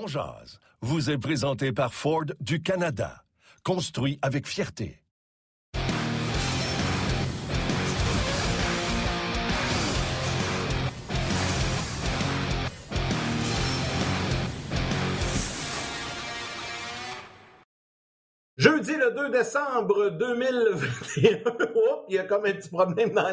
On vous est présenté par Ford du Canada. Construit avec fierté. Jeudi le 2 décembre 2021. Oups, il y a comme un petit problème dans.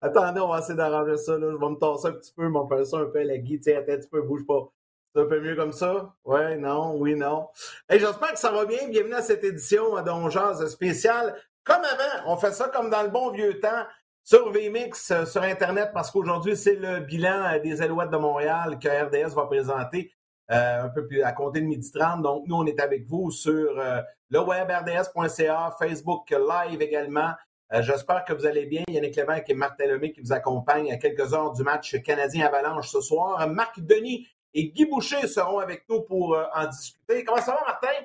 Attendez, on va essayer d'arranger ça. Je vais me tasser un petit peu, on va faire ça un peu à la guide. Tiens, attends un petit peu, bouge pas. C'est un peu mieux comme ça? Ouais, non, oui, non. Hey, J'espère que ça va bien. Bienvenue à cette édition de Jazz spéciale. Comme avant, on fait ça comme dans le bon vieux temps sur VMix, euh, sur Internet, parce qu'aujourd'hui, c'est le bilan euh, des Alouettes de Montréal que RDS va présenter euh, un peu plus à compter de midi 30. Donc, nous, on est avec vous sur euh, le web rds.ca, Facebook Live également. Euh, J'espère que vous allez bien. Yannick Lévesque et Marc Tellomé qui vous accompagnent à quelques heures du match canadien-Avalanche ce soir. Marc Denis et Guy Boucher seront avec nous pour euh, en discuter. Comment ça va, Martin?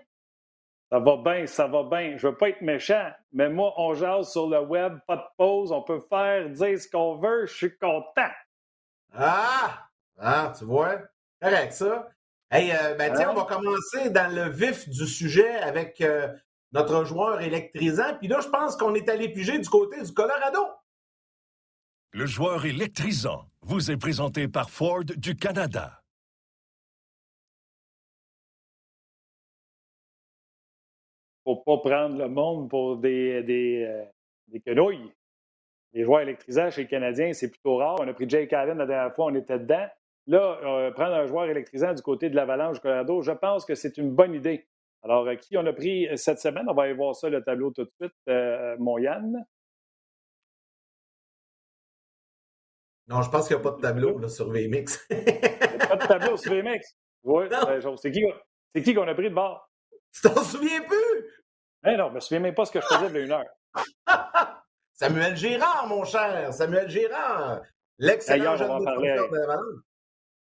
Ça va bien, ça va bien. Je veux pas être méchant, mais moi, on jase sur le web, pas de pause, on peut faire, dire ce qu'on veut, je suis content. Ah! Ah, tu vois? Correct, ça. Hey, euh, ben, tiens, on va commencer dans le vif du sujet avec euh, notre joueur électrisant. Puis là, je pense qu'on est allé piger du côté du Colorado. Le joueur électrisant vous est présenté par Ford du Canada. Faut pas prendre le monde pour des, des, euh, des quenouilles. Les joueurs électrisants chez les Canadiens, c'est plutôt rare. On a pris Jake Allen la dernière fois, on était dedans. Là, euh, prendre un joueur électrisant du côté de l'Avalanche du Colorado, je pense que c'est une bonne idée. Alors, euh, qui on a pris cette semaine? On va aller voir ça, le tableau tout de suite. Mon Yann. Non, je pense qu'il n'y a pas de tableau là, sur VMix. Il n'y a pas de tableau sur VMX. Oui, Non. c'est qui, c'est qui qu'on a pris de bord? tu t'en souviens plus? Eh non, je me souviens même pas ce que je faisais a une heure. Samuel Girard, mon cher. Samuel Girard. D'ailleurs, L'excellent on jeune va en parler défenseur avec- de l'Avalanche.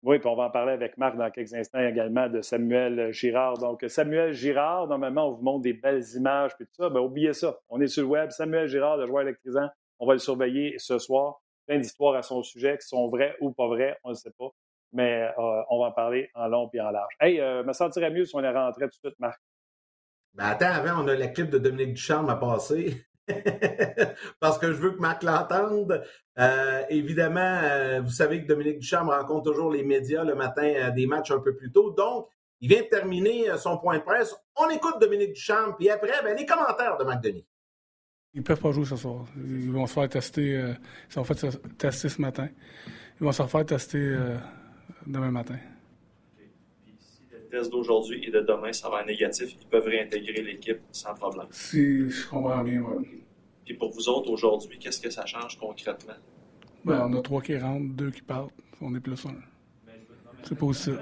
Oui, puis on va en parler avec Marc dans quelques instants également de Samuel Girard. Donc, Samuel Girard, normalement, on vous montre des belles images puis tout ça. Ben, oubliez ça. On est sur le web. Samuel Girard, le joueur électrisant, on va le surveiller ce soir. Plein d'histoires à son sujet qui sont vraies ou pas vraies, on ne sait pas. Mais euh, on va en parler en long et en large. Hey, euh, me sentirais mieux si on est rentré tout de suite, Marc. Ben attends, avant, on a la clip de Dominique Ducharme à passer. Parce que je veux que Marc l'entende. Euh, évidemment, euh, vous savez que Dominique Ducharme rencontre toujours les médias le matin euh, des matchs un peu plus tôt. Donc, il vient de terminer son point de presse. On écoute Dominique Ducharme, puis après, ben, les commentaires de Marc Denis. Ils peuvent pas jouer ce soir. Ils vont se faire tester. ils sont fait tester ce matin. Ils vont se refaire tester demain matin. D'aujourd'hui et de demain s'avère négatif, ils peuvent réintégrer l'équipe sans problème. Si je comprends bien, ouais. Puis pour vous autres aujourd'hui, qu'est-ce que ça change concrètement? Ben, on a trois qui rentrent, deux qui partent. On est plus un. C'est positif.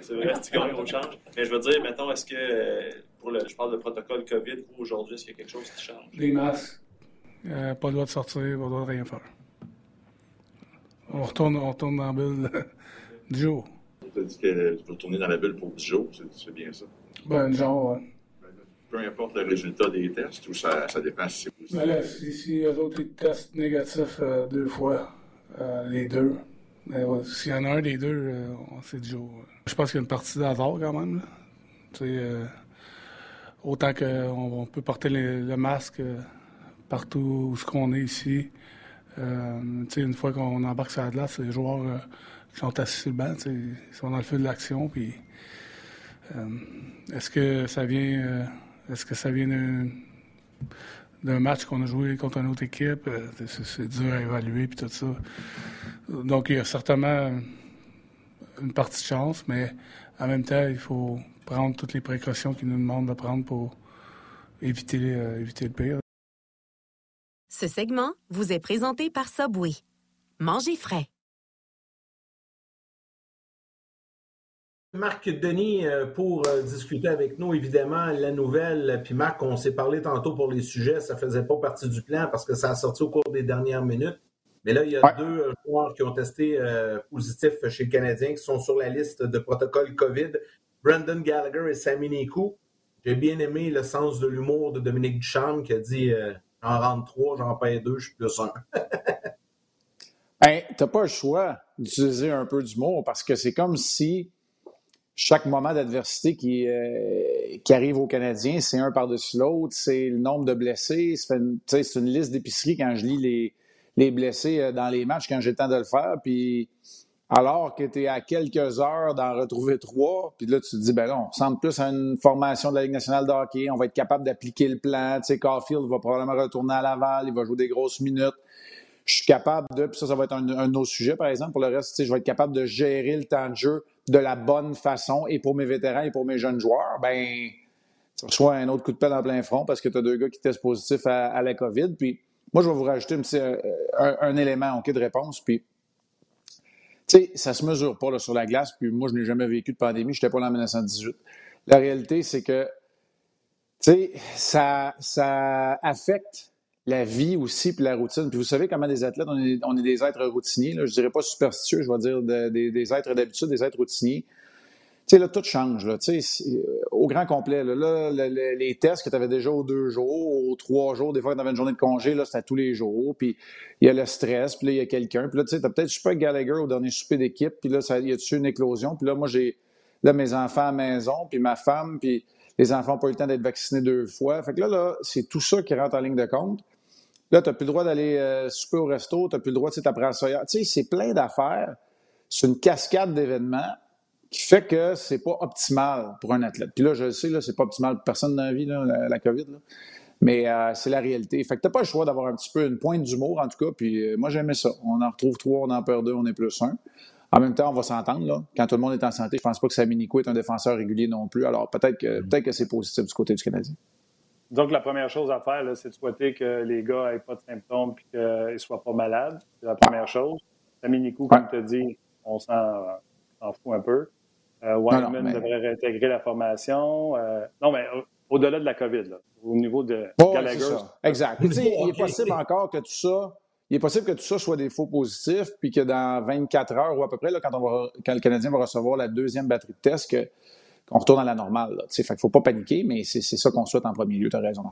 C'est vrai, c'est qu'on on change. Mais je veux dire, mettons, est-ce que, euh, pour le, je parle de protocole COVID, vous aujourd'hui, est-ce qu'il y a quelque chose qui change? Des masques. Euh, pas le droit de sortir, pas le droit de rien faire. On retourne, on retourne dans la bulle du jour. Tu as dit que tu peux retourner dans la bulle pour 10 jours, c'est bien ça. Ben, genre, ouais. Peu importe le résultat des tests, ou ça, ça dépend si c'est positif. Ben là, si, si eux autres ils testent négatif euh, deux fois, euh, les deux, ben ouais, s'il y en a un des deux, euh, on- c'est du jour. Je pense qu'il y a une partie d'hasard quand même. là. Tu sais, euh, autant qu'on on peut porter le, le masque partout où ce qu'on est ici. Euh, tu sais, une fois qu'on embarque sur la glace, les joueurs euh, qui sont assis sur le banc, ils sont dans le feu de l'action. Puis, euh, est-ce que ça vient, euh, est-ce que ça vient d'un match qu'on a joué contre une autre équipe. euh, C'est dur à évaluer puis tout ça. Donc il y a certainement une partie de chance, mais en même temps, il faut prendre toutes les précautions qu'ils nous demandent de prendre pour éviter, éviter le pire. Ce segment vous est présenté par Subway. Mangez frais. Marc Denis euh, pour euh, discuter avec nous, évidemment, la nouvelle. Puis Marc, on s'est parlé tantôt pour les sujets, ça faisait pas partie du plan parce que ça a sorti au cours des dernières minutes. Mais là, il y a deux euh, joueurs qui ont testé positif chez le Canadien, qui sont sur la liste de protocole COVID. Brandon Gallagher et Sammy Nikou. J'ai bien aimé le sens de l'humour de Dominique Duchamp qui a dit j'en rentre trois, j'en paye deux, je suis plus un. ben, t'as pas le choix d'utiliser un peu d'humour parce que c'est comme si chaque moment d'adversité qui, euh, qui arrive aux Canadiens, c'est un par-dessus l'autre, c'est le nombre de blessés. C'est une, liste d'épicerie quand je lis les, les blessés euh, dans les matchs, quand j'ai le temps de le faire. Puis alors que tu es à quelques heures d'en retrouver trois, puis là, tu te dis, ben là, on ressemble plus à une formation de la Ligue nationale de hockey, on va être capable d'appliquer le plan. Tu sais, Caulfield va probablement retourner à Laval, il va jouer des grosses minutes. Je suis capable de, puis ça, ça va être un, un autre sujet, par exemple. Pour le reste, je vais être capable de gérer le temps de jeu de la bonne façon et pour mes vétérans et pour mes jeunes joueurs, ben tu reçois un autre coup de pelle en plein front parce que tu as deux gars qui testent positifs à, la COVID. Puis moi, je vais vous rajouter euh, un, élément de réponse. Puis, tu sais, ça se mesure pas là, sur la glace. Puis moi, je n'ai jamais vécu de pandémie. Je n'étais pas là en 1918. La réalité, c'est que, tu sais, ça, ça affecte la vie aussi, puis la routine. Puis vous savez comment des athlètes, on est, on est des êtres routiniers. Là. Je dirais pas superstitieux, je vais dire des, êtres d'habitude, des êtres routiniers. Tu sais, là, tout change. Là, sais, au grand complet, là, là les tests que tu avais déjà aux deux jours, aux trois jours, des fois, tu avais une journée de congé, là, c'était tous les jours. Puis il y a le stress, puis là, il y a quelqu'un. Puis là, tu sais, tu as peut-être super Gallagher au dernier souper d'équipe, puis là, il y a dessus une éclosion? Puis là, moi, j'ai là mes enfants à la maison, puis ma femme, puis les enfants n'ont pas eu le temps d'être vaccinés deux fois. Fait que là, là c'est tout ça qui rentre en ligne de compte. Là, tu n'as plus le droit d'aller euh, souper au resto, tu n'as plus le droit, sais, t'apprends ça. Tu sais, c'est plein d'affaires. C'est une cascade d'événements qui fait que c'est pas optimal pour un athlète. Puis là, je le sais, là, c'est pas optimal pour personne dans la vie, là, la, COVID. Là. Mais euh, c'est la réalité. Fait que t'as pas le choix d'avoir un petit peu une pointe d'humour, en tout cas. Puis euh, moi, j'aimais ça. On en retrouve trois, on en perd deux, on est plus un. En même temps, on va s'entendre, là. Quand tout le monde est en santé, je pense pas que Sami Nico est un défenseur régulier non plus. Alors peut-être que, peut que c'est positif du côté du Canadien. Donc, la première chose à faire, c'est de souhaiter que les gars n'aient pas de symptômes et qu'ils ne soient pas malades. C'est la première chose. Samy Nikou, comme tu as dit, on s'en fout un peu. Euh, devrait réintégrer la formation. Euh, non, mais au-delà de la COVID, là, au niveau de Gallagher. Exact. il est possible encore que tout ça. Il est possible que tout ça soit des faux positifs, puis que dans 24 heures ou à peu près, là, quand, on va, quand le Canadien va recevoir la deuxième batterie de tests, que qu'on retourne à la normale. Il ne faut pas paniquer, mais c'est ça qu'on souhaite en premier lieu. Tu as raison.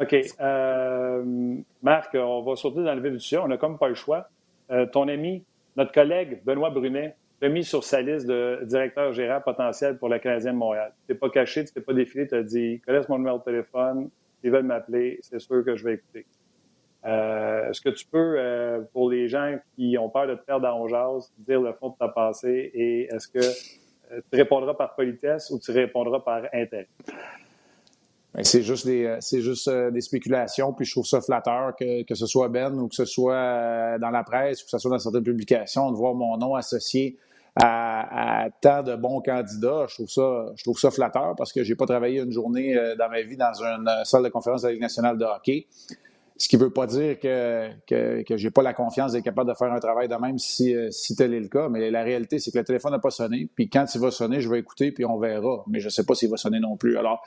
OK. Euh, Marc, on va sauter dans le vif du sujet. On n'a comme pas le choix. Euh, ton ami, notre collègue Benoît Brunet, t'a mis sur sa liste de directeur gérant potentiel pour le Canadien de Montréal. Tu n'es pas caché, tu t'es pas défilé, tu as dit connaissent mon numéro de téléphone, ils veulent m'appeler, c'est sûr que je vais écouter. Euh, est-ce que tu peux, pour les gens qui ont peur de te perdre dans jazz, dire le fond de ta pensée et est-ce que tu répondras par politesse ou tu répondras par intérêt? Ben, c'est juste des euh, c'est juste euh, des spéculations, puis je trouve ça flatteur que, que ce soit Ben ou que ce soit dans la presse ou que ce soit dans certaines publications, de voir mon nom associé à, à, tant de bons candidats. Je trouve ça, je trouve ça flatteur parce que j'ai pas travaillé une journée dans ma vie dans une salle de conférence de la Ligue nationale de hockey. Ce qui ne veut pas dire que, que, que j'ai pas la confiance d'être capable de faire un travail de même si, euh, si tel est le cas. Mais la réalité, c'est que le téléphone n'a pas sonné. Puis quand il va sonner, je vais écouter, puis on verra. Mais je ne sais pas s'il va sonner non plus. Alors,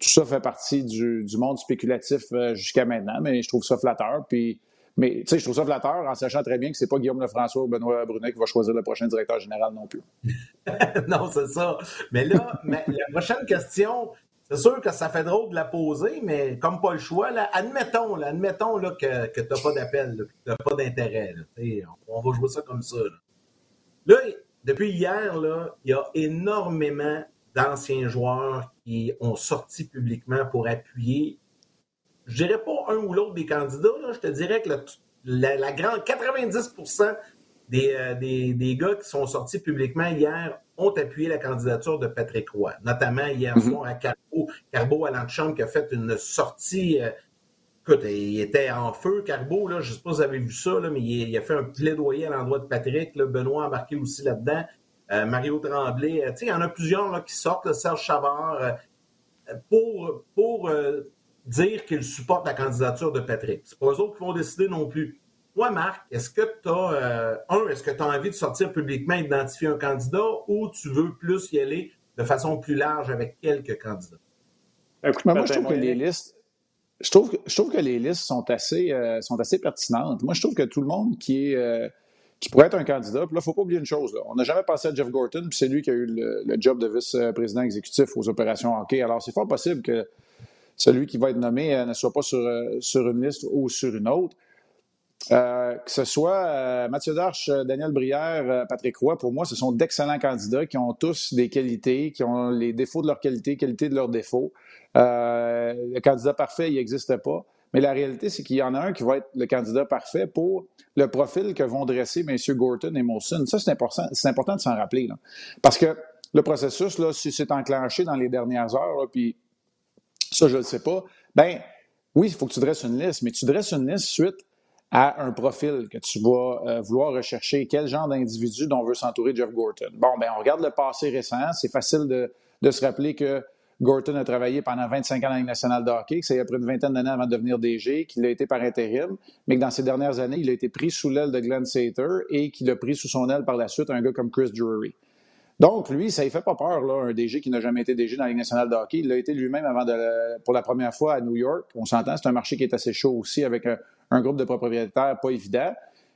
tout ça fait partie du, du monde spéculatif euh, jusqu'à maintenant, mais je trouve ça flatteur. Puis, mais tu sais, je trouve ça flatteur en sachant très bien que c'est pas Guillaume Lefrançois ou Benoît Brunet qui va choisir le prochain directeur général non plus. non, c'est ça. Mais là, la prochaine question, c'est sûr que ça fait drôle de la poser, mais comme pas le choix, là, admettons, là, admettons là, que, que tu n'as pas d'appel, que tu n'as pas d'intérêt. On, va jouer ça comme ça. Là, depuis hier, il y a énormément d'anciens joueurs qui ont sorti publiquement pour appuyer. Je dirais pas un ou l'autre des candidats, je te dirais que la, la, grande 90 des, euh, des, des, gars qui sont sortis publiquement hier ont appuyé la candidature de Patrick Roy, notamment hier mhm. soir à Carbo, Carbo à Chambre qui a fait une sortie. Euh, écoute, il était en feu, Carbo, là, je ne sais pas si vous avez vu ça, là, mais il, a fait un plaidoyer à l'endroit de Patrick. Là, Benoît embarqué aussi là-dedans. Euh, Mario Tremblay. Euh, il y en a plusieurs là, qui sortent, Serge Chavard, pour, pour dire qu'ils supportent la candidature de Patrick. C'est pas eux autres qui vont décider non plus. Toi, Marc, est-ce que tu as, un, est-ce que tu as envie de sortir publiquement, identifier un candidat ou tu veux plus y aller de façon plus large avec quelques candidats? moi, je trouve que les listes, je trouve, je trouve que les listes sont assez, euh, sont assez pertinentes. Moi, je trouve que tout le monde qui est euh, qui pourrait être un candidat, puis là, il ne faut pas oublier une chose. On n'a jamais pensé à Jeff Gorton, puis c'est lui qui a eu le, job de vice-président exécutif aux opérations hockey. Alors, c'est fort possible que celui qui va être nommé euh, ne soit pas sur, sur une liste ou sur une autre. Que ce soit Mathieu Darche, Daniel Brière, Patrick Roy, pour moi, ce sont d'excellents candidats qui ont tous des qualités, qui ont les défauts de leurs qualités, qualités de leurs défauts. Euh, le candidat parfait, il n'existe pas. Mais la réalité, c'est qu'il y en a un qui va être le candidat parfait pour le profil que vont dresser M. Gorton et Molson. Ça, c'est important, c'est important de s'en rappeler. Parce que le processus, là, si c'est enclenché dans les dernières heures, puis ça, je ne le sais pas, ben oui, il faut que tu dresses une liste, mais tu dresses une liste suite à un profil que tu vas euh, vouloir rechercher. Quel genre d'individu dont veut s'entourer Jeff Gorton? Bon, ben on regarde le passé récent. C'est facile de, se rappeler que Gorton a travaillé pendant 25 ans dans la nationale de hockey, que c'est après une vingtaine d'années avant de devenir DG, qu'il a été par intérim, mais que dans ces dernières années, il a été pris sous l'aile de Glenn Sater et qu'il a pris sous son aile par la suite un gars comme Chris Drury. Donc, lui, ça ne fait pas peur, là, un DG qui n'a jamais été DG dans la Ligue nationale de hockey. Il l'a été lui-même avant de, pour la première fois à New York. On s'entend, c'est un marché qui est assez chaud aussi avec un, groupe de propriétaires pas évident.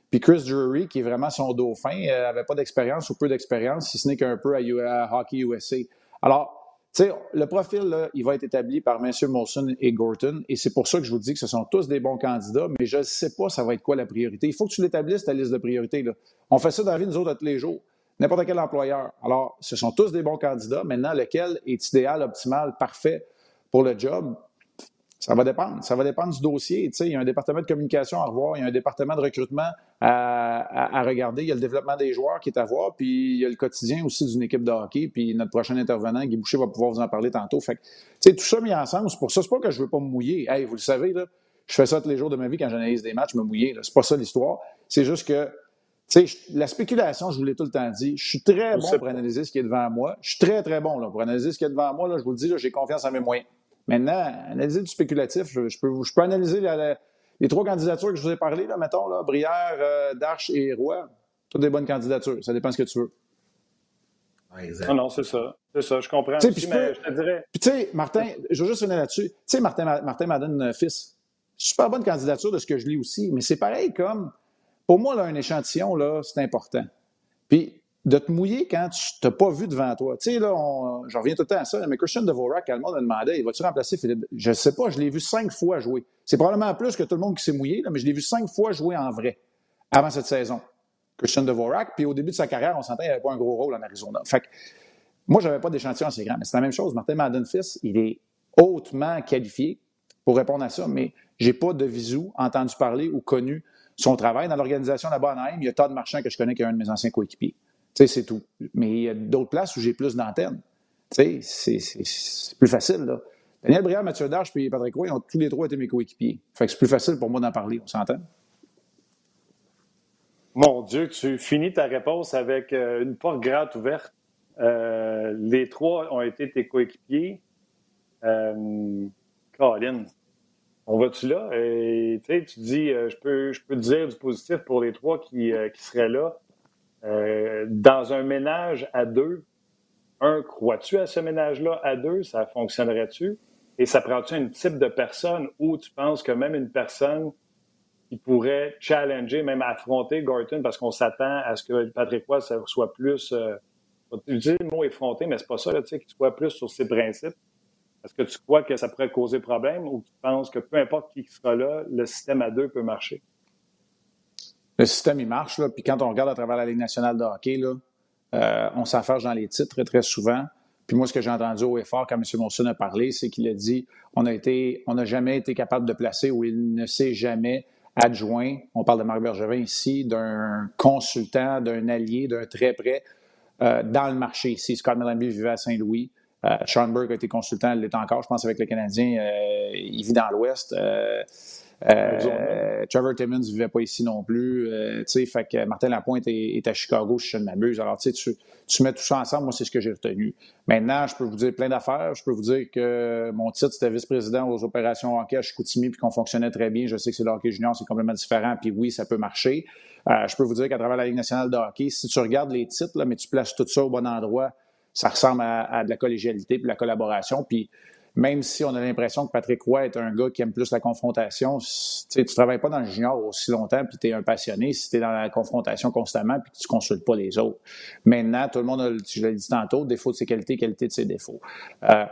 Puis Chris Drury, qui est vraiment son dauphin, n'avait euh, pas d'expérience ou peu d'expérience, si ce n'est qu'un peu à, Hockey USA. Alors, sais, le profil, là, il va être établi par M. Molson et Gorton, et c'est pour ça que je vous dis que ce sont tous des bons candidats, mais je ne sais pas ça va être quoi la priorité. Il faut que tu l'établisses, ta liste de priorités. On fait ça dans la vie, nous autres, tous les jours. N'importe quel employeur. Alors, ce sont tous des bons candidats. Maintenant, lequel est idéal, optimal, parfait pour le job? Ça va dépendre. Ça va dépendre du dossier. il y a un département de communication à revoir, il y a un département de recrutement à, regarder, il y a le développement des joueurs qui est à voir, puis il y a le quotidien aussi d'une équipe de hockey, puis notre prochain intervenant, Guy Boucher, va pouvoir vous en parler tantôt. Fait que, tout ça mis ensemble, c'est pour ça, c'est pas que je veux pas me mouiller. Hey, vous le savez, là, je fais ça tous les jours de ma vie quand j'analyse des matchs, me mouiller. C'est pas ça l'histoire. C'est juste que la spéculation, je vous l'ai tout le temps dit, je suis très bon pour analyser ce qui est devant moi. Je suis très, très bon là, pour analyser ce qui est devant moi. Là, je vous le dis, j'ai confiance en mes moyens. Maintenant, analyser du spéculatif, je, peux, je peux, analyser les trois candidatures que je vous ai parlé, là, mettons, là, Brière, euh, Darche et Roy. Toutes des bonnes candidatures. Ça dépend de ce que tu veux. Ah non, c'est ça. C'est ça, je comprends. Aussi, mais je te dirais. Puis tu sais, Martin, je veux juste finir là-dessus. Tu sais, Martin, Martin Madden fils, super bonne candidature de ce que je lis aussi, mais c'est pareil comme, pour moi, là, un échantillon, là, c'est important. Puis de te mouiller quand tu t'as pas vu devant toi. Tu sais, là, je reviens tout le temps à ça, mais Christian Dvorak, le monde a demandé, il va-tu remplacer Philippe? Je sais pas, je l'ai vu cinq fois jouer. C'est probablement plus que tout le monde qui s'est mouillé, là, mais je l'ai vu cinq fois jouer en vrai avant cette saison. Christian Dvorak, puis au début de sa carrière, on s'entend, il n'avait pas un gros rôle en Arizona. Fait que, moi, j'avais pas d'échantillon assez grand, mais c'est la même chose. Martin Madden-Fils, il est hautement qualifié pour répondre à ça, mais j'ai pas de visu entendu parler ou connu son travail dans l'organisation là-bas à Il y a Todd Marchand que je connais qui est un de mes anciens coéquipiers c'est tout. Mais il y a d'autres places où j'ai plus d'antennes. c'est plus facile, là. Daniel Briard, Mathieu Darche et Patrick Roy ont tous les trois été mes coéquipiers. Fait que c'est plus facile pour moi d'en parler, on s'entend? Mon Dieu, tu finis ta réponse avec euh, une porte grande ouverte. Euh, les trois ont été tes coéquipiers. Euh, Caroline, on va-tu là? Tu dis, je, peux, je te dire du positif pour les trois qui seraient là. Euh, dans un ménage à deux, un, crois-tu à ce ménage-là à deux? Ça fonctionnerait-tu? Et ça prend-tu un type de personne où tu penses que même une personne qui pourrait challenger, même affronter Gorton, parce qu'on s'attend à ce que Patrick Roy soit plus, euh, utiliser le mot effronté, mais c'est pas ça, tu sais, qu'il soit plus sur ses principes. Est-ce que tu crois que ça pourrait causer problème ou tu penses que peu importe qui sera là, le système à deux peut marcher? Le système, il marche. Puis quand on regarde à travers la Ligue nationale de hockey, euh, on s'affaire dans les titres très, souvent. Puis moi, ce que j'ai entendu au effort quand M. Monson a parlé, c'est qu'il a dit on n'a jamais été capable de placer ou il ne s'est jamais adjoint, on parle de Marc Bergevin ici, d'un consultant, d'un allié, d'un très près euh, dans le marché ici. Scott Mellanby vivait à Saint-Louis. Euh, Sean Burke a été consultant, il l'est encore, je pense, avec le Canadien. il vit dans l'Ouest. Euh, Trevor Timmons ne vivait pas ici non plus. Euh, fait que Martin Lapointe est, à Chicago, si je ne m'abuse. Alors, tu, tu mets tout ça ensemble, moi, c'est ce que j'ai retenu. Maintenant, je peux vous dire plein d'affaires. Je peux vous dire que mon titre, c'était vice-président aux opérations hockey à Chicoutimi, puis qu'on fonctionnait très bien. Je sais que c'est le hockey junior, c'est complètement différent, puis oui, ça peut marcher. Euh, je peux vous dire qu'à travers la Ligue nationale de hockey, si tu regardes les titres, là, mais tu places tout ça au bon endroit, ça ressemble à, à de la collégialité puis de la collaboration. Puis même si on a l'impression que Patrick Roy est un gars qui aime plus la confrontation, tu ne travailles pas dans le junior aussi longtemps puis tu es un passionné si tu es dans la confrontation constamment puis tu ne consultes pas les autres. Maintenant, tout le monde a, je l'ai dit tantôt, défaut de ses qualités, qualité de ses défauts. Euh,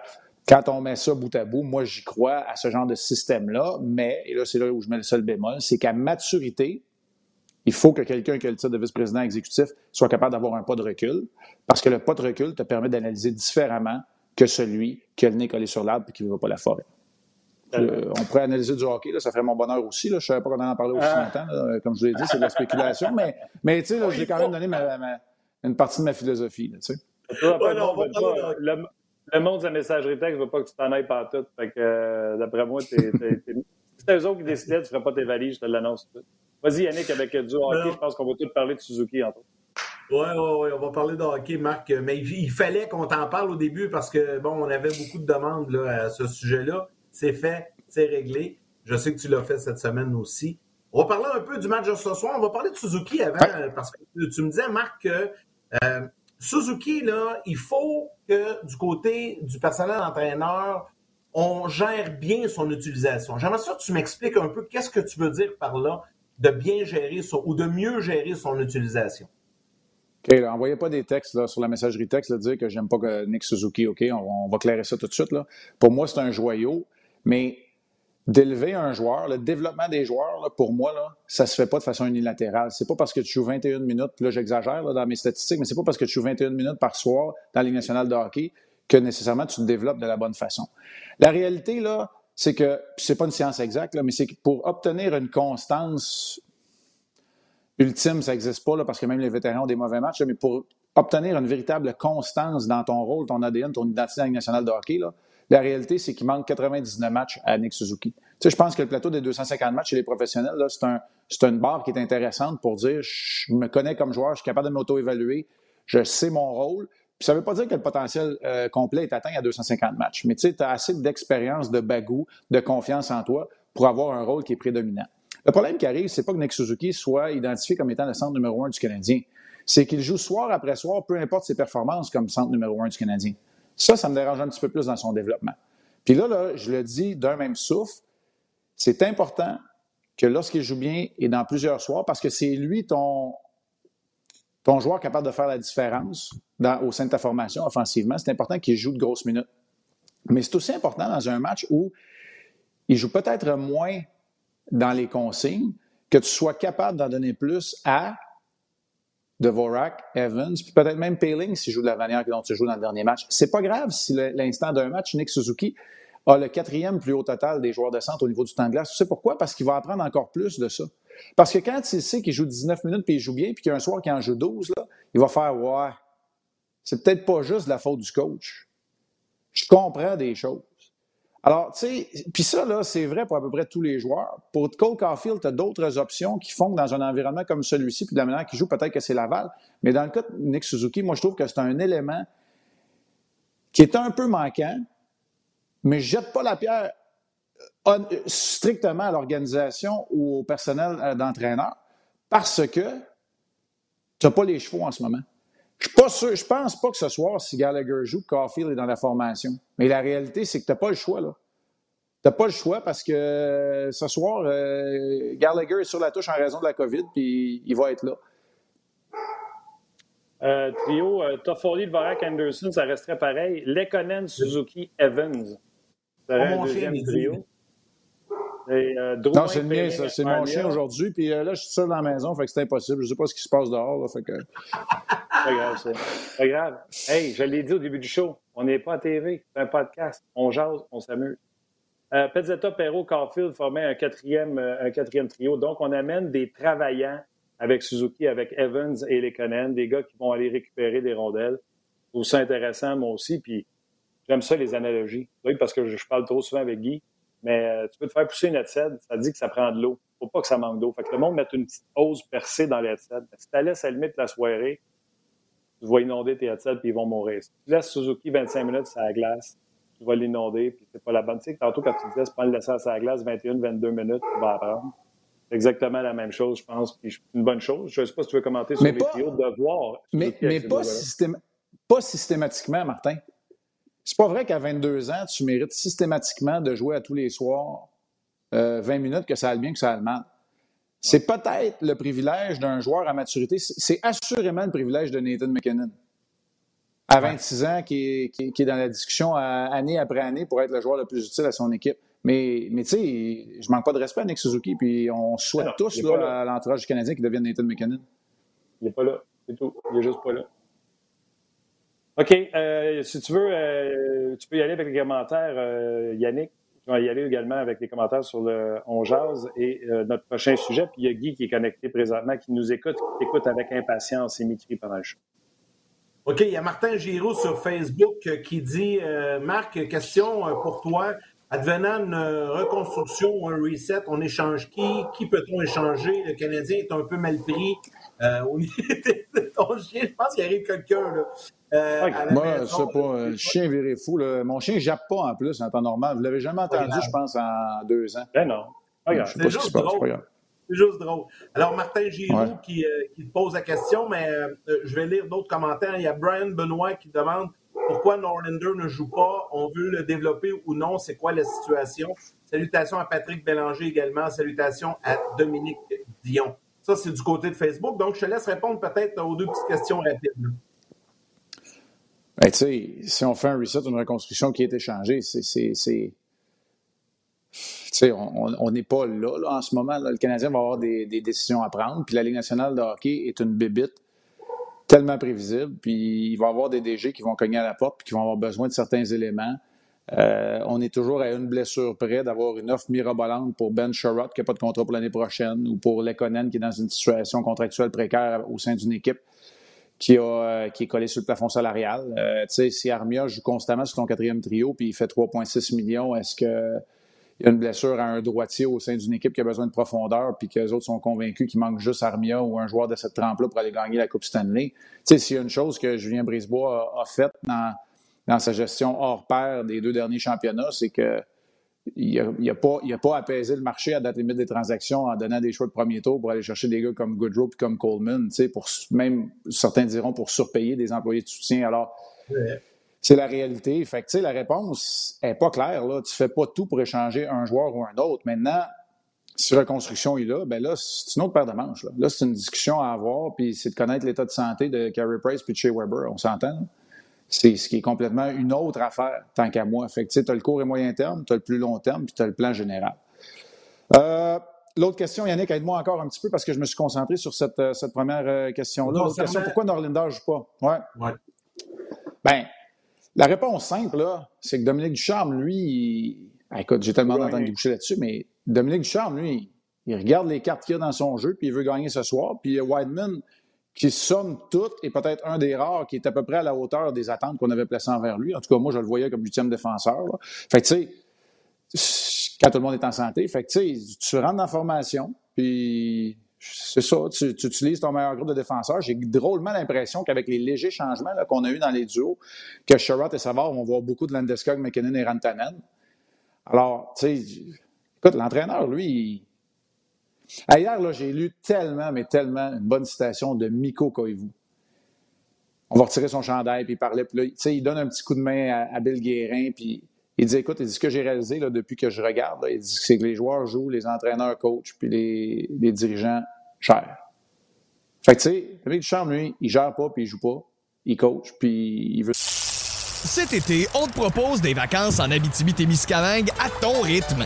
quand on met ça bout à bout, moi, j'y crois à ce genre de système-là, mais, et là, c'est là où je mets le seul bémol, c'est qu'à maturité, il faut que quelqu'un qui a le titre de vice-président exécutif soit capable d'avoir un pas de recul, parce que le pas de recul te permet d'analyser différemment que celui qui a le nez collé sur l'arbre et qui ne va pas la forêt. Euh, on pourrait analyser du hockey, là, ça ferait mon bonheur aussi. Là. Je ne savais pas qu'on en parlait aussi ah. longtemps. Comme je vous l'ai dit, c'est de la spéculation. mais, mais tu sais, je vais quand même donné une partie de ma philosophie. Là, le, monde de la messagerie texte ne veut pas que tu t'en ailles par tout. Euh, d'après moi, c'est eux autres qui décidaient, tu ne ferais pas tes valises, je te l'annonce. Vas-y, Yannick, avec du hockey, je pense qu'on va tout parler de Suzuki en tout. Oui, ouais, on va parler de hockey, Marc. Mais il, fallait qu'on t'en parle au début parce que, bon, on avait beaucoup de demandes là, à ce sujet-là. C'est fait, c'est réglé. Je sais que tu l'as fait cette semaine aussi. On va parler un peu du match de ce soir. On va parler de Suzuki avant, parce que tu me disais, Marc, que euh, Suzuki, là, il faut que du côté du personnel entraîneur, on gère bien son utilisation. J'aimerais ça que tu m'expliques un peu qu'est-ce que tu veux dire par là de bien gérer son, ou de mieux gérer son utilisation. OK, envoyez pas des textes là, sur la messagerie texte, là, dire que j'aime pas que Nick Suzuki, OK, on, va clairer ça tout de suite. Là. Pour moi, c'est un joyau, mais d'élever un joueur, le développement des joueurs, là, pour moi, là, ça se fait pas de façon unilatérale. C'est pas parce que tu joues 21 minutes, là j'exagère dans mes statistiques, mais c'est pas parce que tu joues 21 minutes par soir dans la Ligue nationale de hockey que nécessairement tu te développes de la bonne façon. La réalité, là, c'est que, c'est pas une science exacte, là, mais c'est que pour obtenir une constance ultime, ça n'existe pas, là, parce que même les vétérans ont des mauvais matchs, mais pour obtenir une véritable constance dans ton rôle, ton ADN, ton identité nationale de hockey, la réalité, c'est qu'il manque 99 matchs à Nick Suzuki. Tu sais, je pense que le plateau des 250 matchs chez les professionnels, c'est un, une barre qui est intéressante pour dire je me connais comme joueur, je suis capable de m'auto-évaluer, je sais mon rôle. Puis ça ne veut pas dire que le potentiel euh, complet est atteint à 250 matchs, mais tu sais, as assez d'expérience, de bagou, de confiance en toi pour avoir un rôle qui est prédominant. Le problème qui arrive, c'est pas que Nick Suzuki soit identifié comme étant le centre numéro un du Canadien. C'est qu'il joue soir après soir, peu importe ses performances, comme centre numéro un du Canadien. Ça, ça me dérange un petit peu plus dans son développement. Puis là, là je le dis d'un même souffle, c'est important que lorsqu'il joue bien et dans plusieurs soirs, parce que c'est lui ton, ton joueur capable de faire la différence au sein de ta formation offensivement, c'est important qu'il joue de grosses minutes. Mais c'est aussi important dans un match où il joue peut-être moins dans les consignes, que tu sois capable d'en donner plus à Devorak, Evans, puis peut-être même Paling s'il joue de la manière dont tu joues dans le dernier match. C'est pas grave si l'instant d'un match, Nick Suzuki a le quatrième plus haut total des joueurs de centre au niveau du temps de glace. Tu sais pourquoi? Parce qu'il va apprendre encore plus de ça. Parce que quand il sait qu'il joue 19 minutes puis il joue bien, puis qu'il y a un soir qui en joue 12, là, il va faire Ouais, c'est peut-être pas juste la faute du coach. Je comprends des choses. Alors, tu sais, puis ça, là, c'est vrai pour à peu près tous les joueurs. Pour Cole Caulfield, tu as d'autres options qui font que dans un environnement comme celui-ci, puis de la manière joue, peut-être que c'est Laval. Mais dans le cas de Nick Suzuki, moi, je trouve que c'est un élément qui est un peu manquant, mais je jette pas la pierre euh, strictement à l'organisation ou au personnel euh, d'entraîneur parce que tu n'as pas les chevaux en ce moment. Je ne pense pas que ce soir, si Gallagher joue, Caulfield est dans la formation. Mais la réalité, c'est que tu n'as pas le choix, là. Tu n'as pas le choix parce que euh, ce soir, euh, Gallagher est sur la touche en raison de la COVID, puis il va être là. Euh, trio, euh, Toffoli, Dvorak, Anderson, ça resterait pareil. Lekonen, Suzuki, Evans. Ça serait un deuxième trio. Euh, non, c'est le mien, ça. C'est mon chien aujourd'hui. Puis euh, là, je suis seul dans la maison, fait que c'est impossible. Je sais pas ce qui se passe dehors. Là, fait que... pas grave, ça. Pas grave. Hey, je l'ai dit au début du show. On n'est pas à TV. C'est un podcast. On jase, on s'amuse. Euh, Pezzetta, Perrault, Caulfield formaient un quatrième, euh, un quatrième trio. Donc, on amène des travaillants avec Suzuki, avec Evans et Lekonen, des gars qui vont aller récupérer des rondelles. Je trouve ça intéressant, moi aussi. Puis, j'aime ça, les analogies. Oui, parce que je parle trop souvent avec Guy. Mais euh, tu peux te faire pousser une headset, ça dit que ça prend de l'eau. faut pas que ça manque d'eau. Fait que le monde met une petite hausse percée dans l'headset. Si tu laisses à la limite la soirée, tu vas inonder tes headsets puis ils vont mourir. Si tu laisses Suzuki 25 minutes sur la glace, tu vas l'inonder puis c'est pas la bonne. Tu sais, tantôt quand tu disais, pas le laisser sur la glace 21-22 minutes, tu vas apprendre. C'est exactement la même chose, je pense. Puis une bonne chose. Je ne sais pas si tu veux commenter sur Mais les pas- de voir. Mais, pas systématiquement, Martin. C'est pas vrai qu'à 22 ans, tu mérites systématiquement de jouer à tous les soirs euh, 20 minutes, que ça aille bien, que ça aille mal. C'est peut-être le privilège d'un joueur à maturité. C'est assurément le privilège de Nathan McKinnon. À 26 ans, qui est, qui est- qui est dans la discussion à- année après année pour être le joueur le plus utile à son équipe. Mais, mais tu sais, je manque pas de respect à Nick Suzuki, puis on souhaite tous là, là. à l'entourage du Canadien qui devienne Nathan McKinnon. Il n'est pas là. C'est tout. Il est juste pas là. OK. euh, si tu veux, euh, tu peux y aller avec les commentaires, euh, Yannick. Tu vas y aller également avec les commentaires sur le On Jase et notre prochain sujet. Puis il y a Guy qui est connecté présentement, qui nous écoute, qui écoute avec impatience et m'écrit pendant le show. OK, il y a Martin Giroux sur Facebook qui dit Marc, question pour toi. Advenant une reconstruction ou un reset, on échange qui? Qui peut-on échanger? Le Canadien est un peu mal pris. De ton chien, je pense qu'il arrive quelqu'un. là. Euh, Moi, maison, je sais pas, euh, le chien viré fou. Là. Mon chien jappe pas en plus en temps normal. Vous l'avez jamais entendu, je pense, en deux ans. Ben non. Grave. Je sais C'est pas ce qui juste se passe, c'est juste drôle. Alors, Martin Giroux Ouais. qui, euh, qui te pose la question, mais euh, euh, je vais lire d'autres commentaires. Il y a Brian Benoît qui demande pourquoi Norlander ne joue pas. On veut le développer ou non? C'est quoi la situation? Salutations à Patrick Bélanger également. Salutations à Dominique Dion. Ça, c'est du côté de Facebook. Donc, je te laisse répondre peut-être aux deux petites questions rapides. Ben, tu sais, si on fait un reset, une reconstruction qui est échangée, c'est. Tu sais, on n'est pas là, là, en ce moment. Le Canadien va avoir des, des décisions à prendre. Puis la Ligue nationale de hockey est une bébite tellement prévisible. Puis il va y avoir des DG qui vont cogner à la porte puis qui vont avoir besoin de certains éléments. Euh, on est toujours à une blessure près d'avoir une offre mirobolante pour Ben Sherrod, qui n'a pas de contrat pour l'année prochaine, ou pour Lekonen, qui est dans une situation contractuelle précaire au sein d'une équipe qui, a, euh, qui est collé sur le plafond salarial. Euh, tu sais, si Armia joue constamment sur ton quatrième trio puis il fait 3,6 millions, est-ce que il y a une blessure à un droitier au sein d'une équipe qui a besoin de profondeur puis que les autres sont convaincus qu'il manque juste Armia ou un joueur de cette trempe-là pour aller gagner la Coupe Stanley? Tu sais, s'il y a une chose que Julien Brisebois a, a faite dans, dans sa gestion hors pair des deux derniers championnats, c'est que il n'a a pas, il a pas apaisé le marché à date limite des transactions en donnant des choix de premier tour pour aller chercher des gars comme Goodrow et comme Coleman, pour même certains diront pour surpayer des employés de soutien. Alors, c'est la réalité. Fait que, la réponse n'est pas claire. Là. Tu fais pas tout pour échanger un joueur ou un autre. Maintenant, si reconstruction est là, ben là, c'est une autre paire de manches. Là, Là, c'est une discussion à avoir, puis c'est de connaître l'état de santé de Carey Price puis de Shea Weber. On s'entend? C'est ce qui est complètement une autre affaire, tant qu'à moi. Fait que, tu sais, as le court et moyen terme, tu as le plus long terme, puis tu as le plan général. Euh, L'autre question, Yannick, aide-moi encore un petit peu parce que je me suis concentré sur cette, euh, cette première euh, question-là. L'autre question, pourquoi Norlinder ne joue pas? Ouais. Ouais. Ben, la réponse simple, là, c'est que Dominique Ducharme, lui, il- ah, écoute, j'ai tellement Ouais. d'entendre déboucher là-dessus, mais Dominique Ducharme, lui, il regarde les cartes qu'il y a dans son jeu, puis il veut gagner ce soir. Puis Wideman, qui somme toute, est peut-être un des rares qui est à peu près à la hauteur des attentes qu'on avait placées envers lui. En tout cas, moi, je le voyais comme huitième défenseur. là. Fait que, tu sais, quand tout le monde est en santé, fait que, tu sais, rentres dans la formation, puis c'est ça, tu, utilises ton meilleur groupe de défenseurs. J'ai drôlement l'impression qu'avec les légers changements qu'on a eu dans les duos, que Sherrod et Savard vont voir beaucoup de Landeskog, McKinnon et Rantanen. Alors, tu sais, écoute, l'entraîneur, lui, Ah, hier, là, j'ai lu tellement, mais tellement une bonne citation de Miko Koivu. On va retirer son chandail, puis il parlait, puis là, il donne un petit coup de main à, Bill Guérin, puis il dit, écoute, il dit, ce que j'ai réalisé là, depuis que je regarde, il dit, c'est que les joueurs jouent, les entraîneurs coachent, puis les, les dirigeants gèrent. Fait que, tu sais, Dominique Ducharme, lui, il gère pas, puis il joue pas. Il coach, puis il veut... Cet été, on te propose des vacances en Abitibi-Témiscamingue à ton rythme.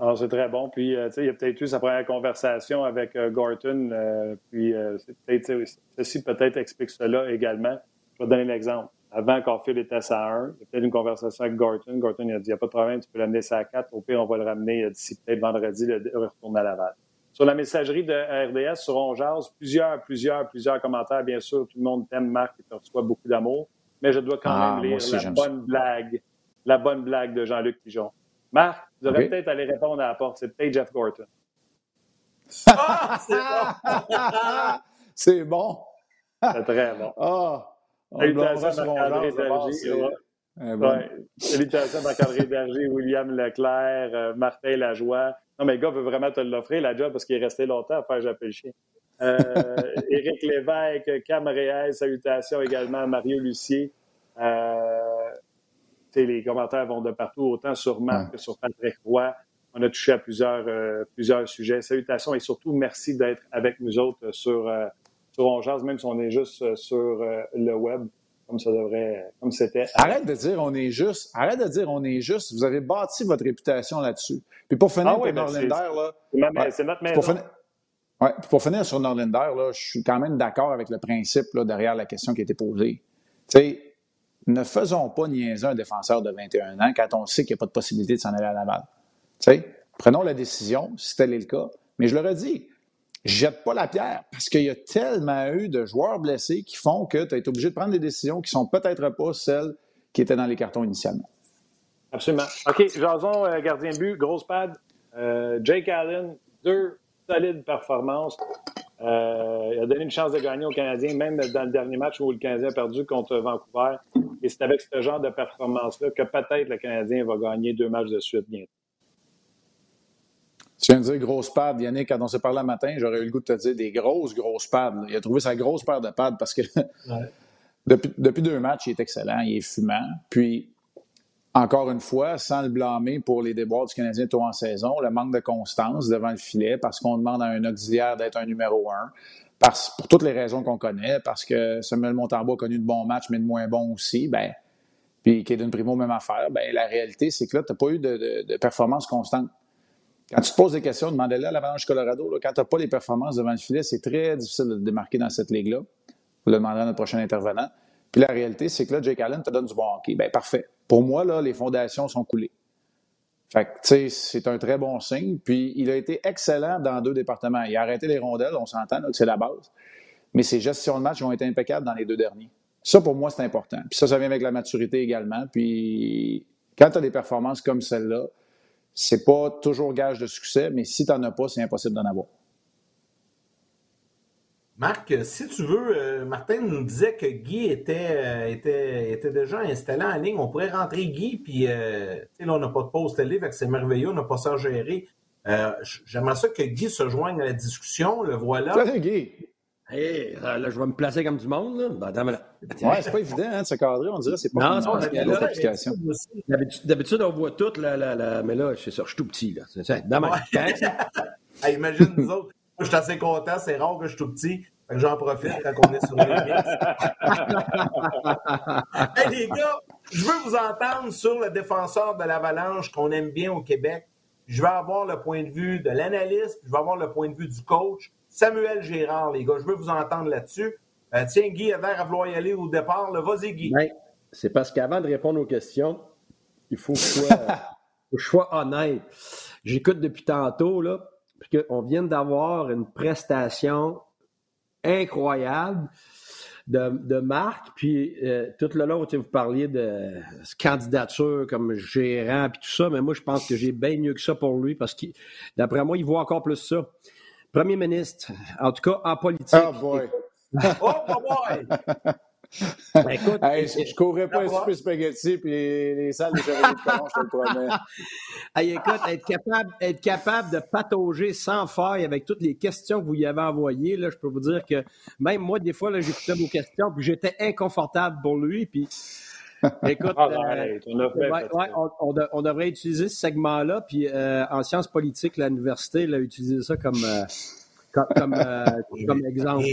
Alors, c'est très bon. Puis, euh, tu sais, il a peut-être eu sa première conversation avec euh, Gorton. euh, puis, euh, c'est peut-être, tu sais, ceci peut-être explique cela également. Je vais te donner l'exemple. Avant qu'Orfield était à 1, il y a peut-être une conversation avec Gorton. Gorton, il a dit, il n'y a pas de problème, tu peux l'amener à 4. Au pire, on va le ramener euh, d'ici peut-être vendredi, le retourner à Laval. Sur la messagerie de RDS, sur On Jase, plusieurs, plusieurs, plusieurs commentaires. Bien sûr, tout le monde t'aime, Marc, et te reçoit beaucoup d'amour. Mais je dois quand Ah, même lire aussi, la ça. bonne blague, la bonne blague de Jean-Luc Pigeon. Marc, tu devrais peut-être aller répondre à la porte. C'est peut-être Jeff Gorton. Ah, c'est bon! c'est bon. C'est très bon. Ah! Salutations sur mon Marc-André Berger. Ouais. Eh bon. Ouais. Salutations à Marc-André Berger, William Leclerc, euh, Martin Lajoie. Non, mais le gars veut vraiment te l'offrir, la job, parce qu'il est resté longtemps à faire J'appelle le chien. Euh, Éric Lévesque, Cam Réal, salutations également à Mario Lucier. Euh, les commentaires vont de partout, autant sur Marc que sur Patrick Roy. On a touché à plusieurs, euh, plusieurs sujets. Salutations et surtout, merci d'être avec nous autres sur, euh, sur On Jase, même si on est juste euh, sur euh, le web, comme ça devrait, comme c'était. Arrête de dire on est juste. Arrête de dire on est juste. Vous avez bâti votre réputation là-dessus. Puis pour finir Ah oui, ben là. C'est ma- Ouais. Pour finir, ouais, puis pour finir sur Norlinder, là, je suis quand même d'accord avec le principe là, derrière la question qui a été posée. Tu sais, ne faisons pas niaiser un défenseur de 21 ans quand on sait qu'il n'y a pas de possibilité de s'en aller à. Tu sais, prenons la décision, si tel est le cas. Mais je le redis, jette pas la pierre parce qu'il y a tellement eu de joueurs blessés qui font que tu été obligé de prendre des décisions qui sont peut-être pas celles qui étaient dans les cartons initialement. Absolument. OK, Jason, euh, gardien but, grosse pad. Euh, Jake Allen, deux solides performances. Euh, il a donné une chance de gagner aux Canadiens, même dans le dernier match où le Canadien a perdu contre Vancouver. Et c'est avec ce genre de performance-là que peut-être le Canadien va gagner deux matchs de suite bientôt. Tu viens de dire grosse pad, Yannick, quand on s'est parlé un matin, j'aurais eu le goût de te dire des grosses, grosses pads. Il a trouvé sa grosse paire de pads parce que depuis, depuis deux matchs, il est excellent, il est fumant. Puis, encore une fois, sans le blâmer pour les déboires du Canadien tôt en saison, le manque de constance devant le filet, parce qu'on demande à un auxiliaire d'être un numéro un, pour toutes les raisons qu'on connaît, parce que Samuel Montembeau a connu de bons matchs, mais de moins bons aussi, ben, puis Kaden Primo, même affaire, ben, la réalité, c'est que là, tu n'as pas eu de, performance constante. Quand tu te poses des questions, demandez-le à l'Avalanche Colorado. quand tu n'as pas les performances devant le filet, c'est très difficile de te démarquer dans cette ligue-là. Vous le demanderez à notre prochain intervenant. Puis la réalité, c'est que là, Jake Allen te donne du bon hockey. Ben parfait. Pour moi, là, les fondations sont coulées. Fait que, tu sais, c'est un très bon signe. Puis il a été excellent dans deux départements. Il a arrêté les rondelles, on s'entend, c'est la base. Mais ses gestions de match ont été impeccables dans les deux derniers. Ça, pour moi, c'est important. Puis ça, ça vient avec la maturité également. Puis quand tu as des performances comme celle-là, c'est pas toujours gage de succès, mais si tu n'en as pas, c'est impossible d'en avoir. Marc, si tu veux, euh, Martin nous disait que Guy était, euh, était, était déjà installé en ligne. On pourrait rentrer Guy, puis euh, tu sais, là, on n'a pas de pause télé, fait que c'est merveilleux, on n'a pas ça à gérer. Euh, J'aimerais ça que Guy se joigne à la discussion. Le voilà. Salut, Guy! Hey, euh, là, je vais me placer comme du monde, là. Ben, attends, là. Ouais, c'est pas évident hein, de se cadrer. On dirait que c'est pas Non, comme c'est pas dans parce que l'autre là, application. D'habitude, on voit tout, là, là, là, mais là, c'est ça, je suis tout petit, là. C'est ça, dans ma. Hey, imagine nous autres. Moi, je suis assez content, c'est rare que je suis tout petit. Fait que j'en profite quand on est sur les Hey, les gars, je veux vous entendre sur le défenseur de l'Avalanche qu'on aime bien au Québec. Je vais avoir le point de vue de l'analyste, je vais avoir le point de vue du coach. Samuel Gérard, les gars, je veux vous entendre là-dessus. Euh, tiens, Guy a l'air à vouloir y aller au départ. Vas-y, Guy. Ben, c'est parce qu'avant de répondre aux questions, il faut que je sois, faut que je sois honnête. J'écoute depuis tantôt, là, parce qu'on vient d'avoir une prestation incroyable de, de Marc, puis euh, tout le long, tu sais, vous parliez de candidature comme gérant, puis tout ça, mais moi, je pense que j'ai bien mieux que ça pour lui, parce que d'après moi, il voit encore plus ça. Premier ministre, en tout cas en politique. Oh boy! Oh, boy! Ben, écoute, Hey, je, courrais pas un spaghetti puis les, les salles de chevaliers de colon, je te le promets. Hey, écoute, être capable, être capable de patauger sans faille avec toutes les questions que vous y avez envoyées, là, je peux vous dire que même moi, des fois, là, j'écoutais vos questions, puis j'étais inconfortable pour lui. Puis, écoute, Ah, euh, arrête, on ouais, ouais, on, on de- on devrait utiliser ce segment-là. Puis, euh, en sciences politiques, l'université a utilisé ça comme, euh, comme, comme, euh, comme exemple.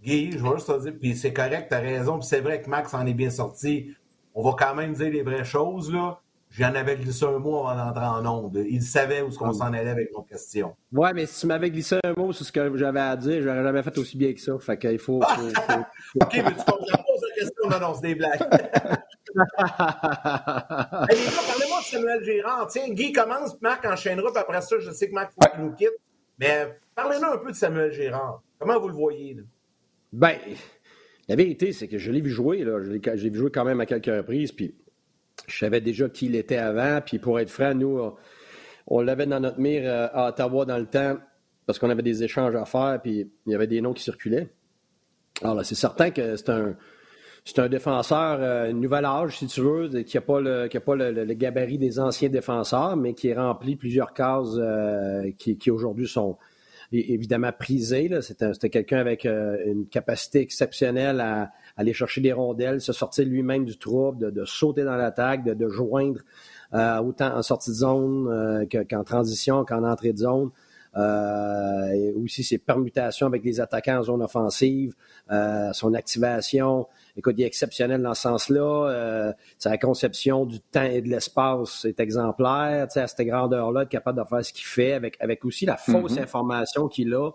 Guy, je veux juste te dire, puis c'est correct, t'as raison, puis c'est vrai que Max en est bien sorti. On va quand même dire les vraies choses, là. J'en avais glissé un mot avant d'entrer en onde. Il savait où on s'en allait avec nos questions. Ouais, mais si tu m'avais glissé un mot sur ce que j'avais à dire, j'aurais jamais fait aussi bien que ça. Fait qu'il faut. faut. OK, mais tu comprends pas la question? Non, non, c'est des blagues. hey, les gars, parlez-moi de Samuel Gérard. Tiens, Guy commence, Marc enchaînera, puis après ça, je sais que Marc faut qu'il nous quitte. Mais parlez-nous un peu de Samuel Gérard. Comment vous le voyez? Là? Ben, la vérité, c'est que je l'ai vu jouer. Là. Je l'ai vu jouer quand même à quelques reprises. Puis je savais déjà qui il était avant. Puis pour être franc, nous, on, l'avait dans notre mire euh, à Ottawa dans le temps parce qu'on avait des échanges à faire. Puis il y avait des noms qui circulaient. Alors là, c'est certain que c'est un. C'est un défenseur euh, nouvel âge, si tu veux, qui n'a pas, le, pas le, gabarit des anciens défenseurs, mais qui remplit plusieurs cases euh, qui aujourd'hui sont, évidemment prisé. C'était quelqu'un avec euh, une capacité exceptionnelle à, aller chercher des rondelles, se sortir lui-même du trouble, de, sauter dans l'attaque, de, joindre euh, autant en sortie de zone euh, qu'en transition, qu'en entrée de zone. et aussi ses permutations avec les attaquants en zone offensive, son activation, écoute, il est exceptionnel dans ce sens-là. Euh, sa conception du temps et de l'espace est exemplaire. À cette grandeur-là, être capable de faire ce qu'il fait, avec, avec aussi la fausse mm-hmm. information qu'il a.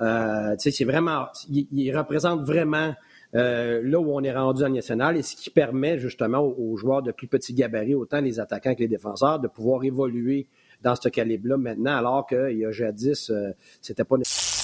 Euh, c'est vraiment, il, représente vraiment euh, là où on est rendu en national et ce qui permet justement aux, joueurs de plus petits gabarits, autant les attaquants que les défenseurs, de pouvoir évoluer dans ce calibre-là maintenant, alors qu'il y a jadis, euh, c'était pas nécessaire.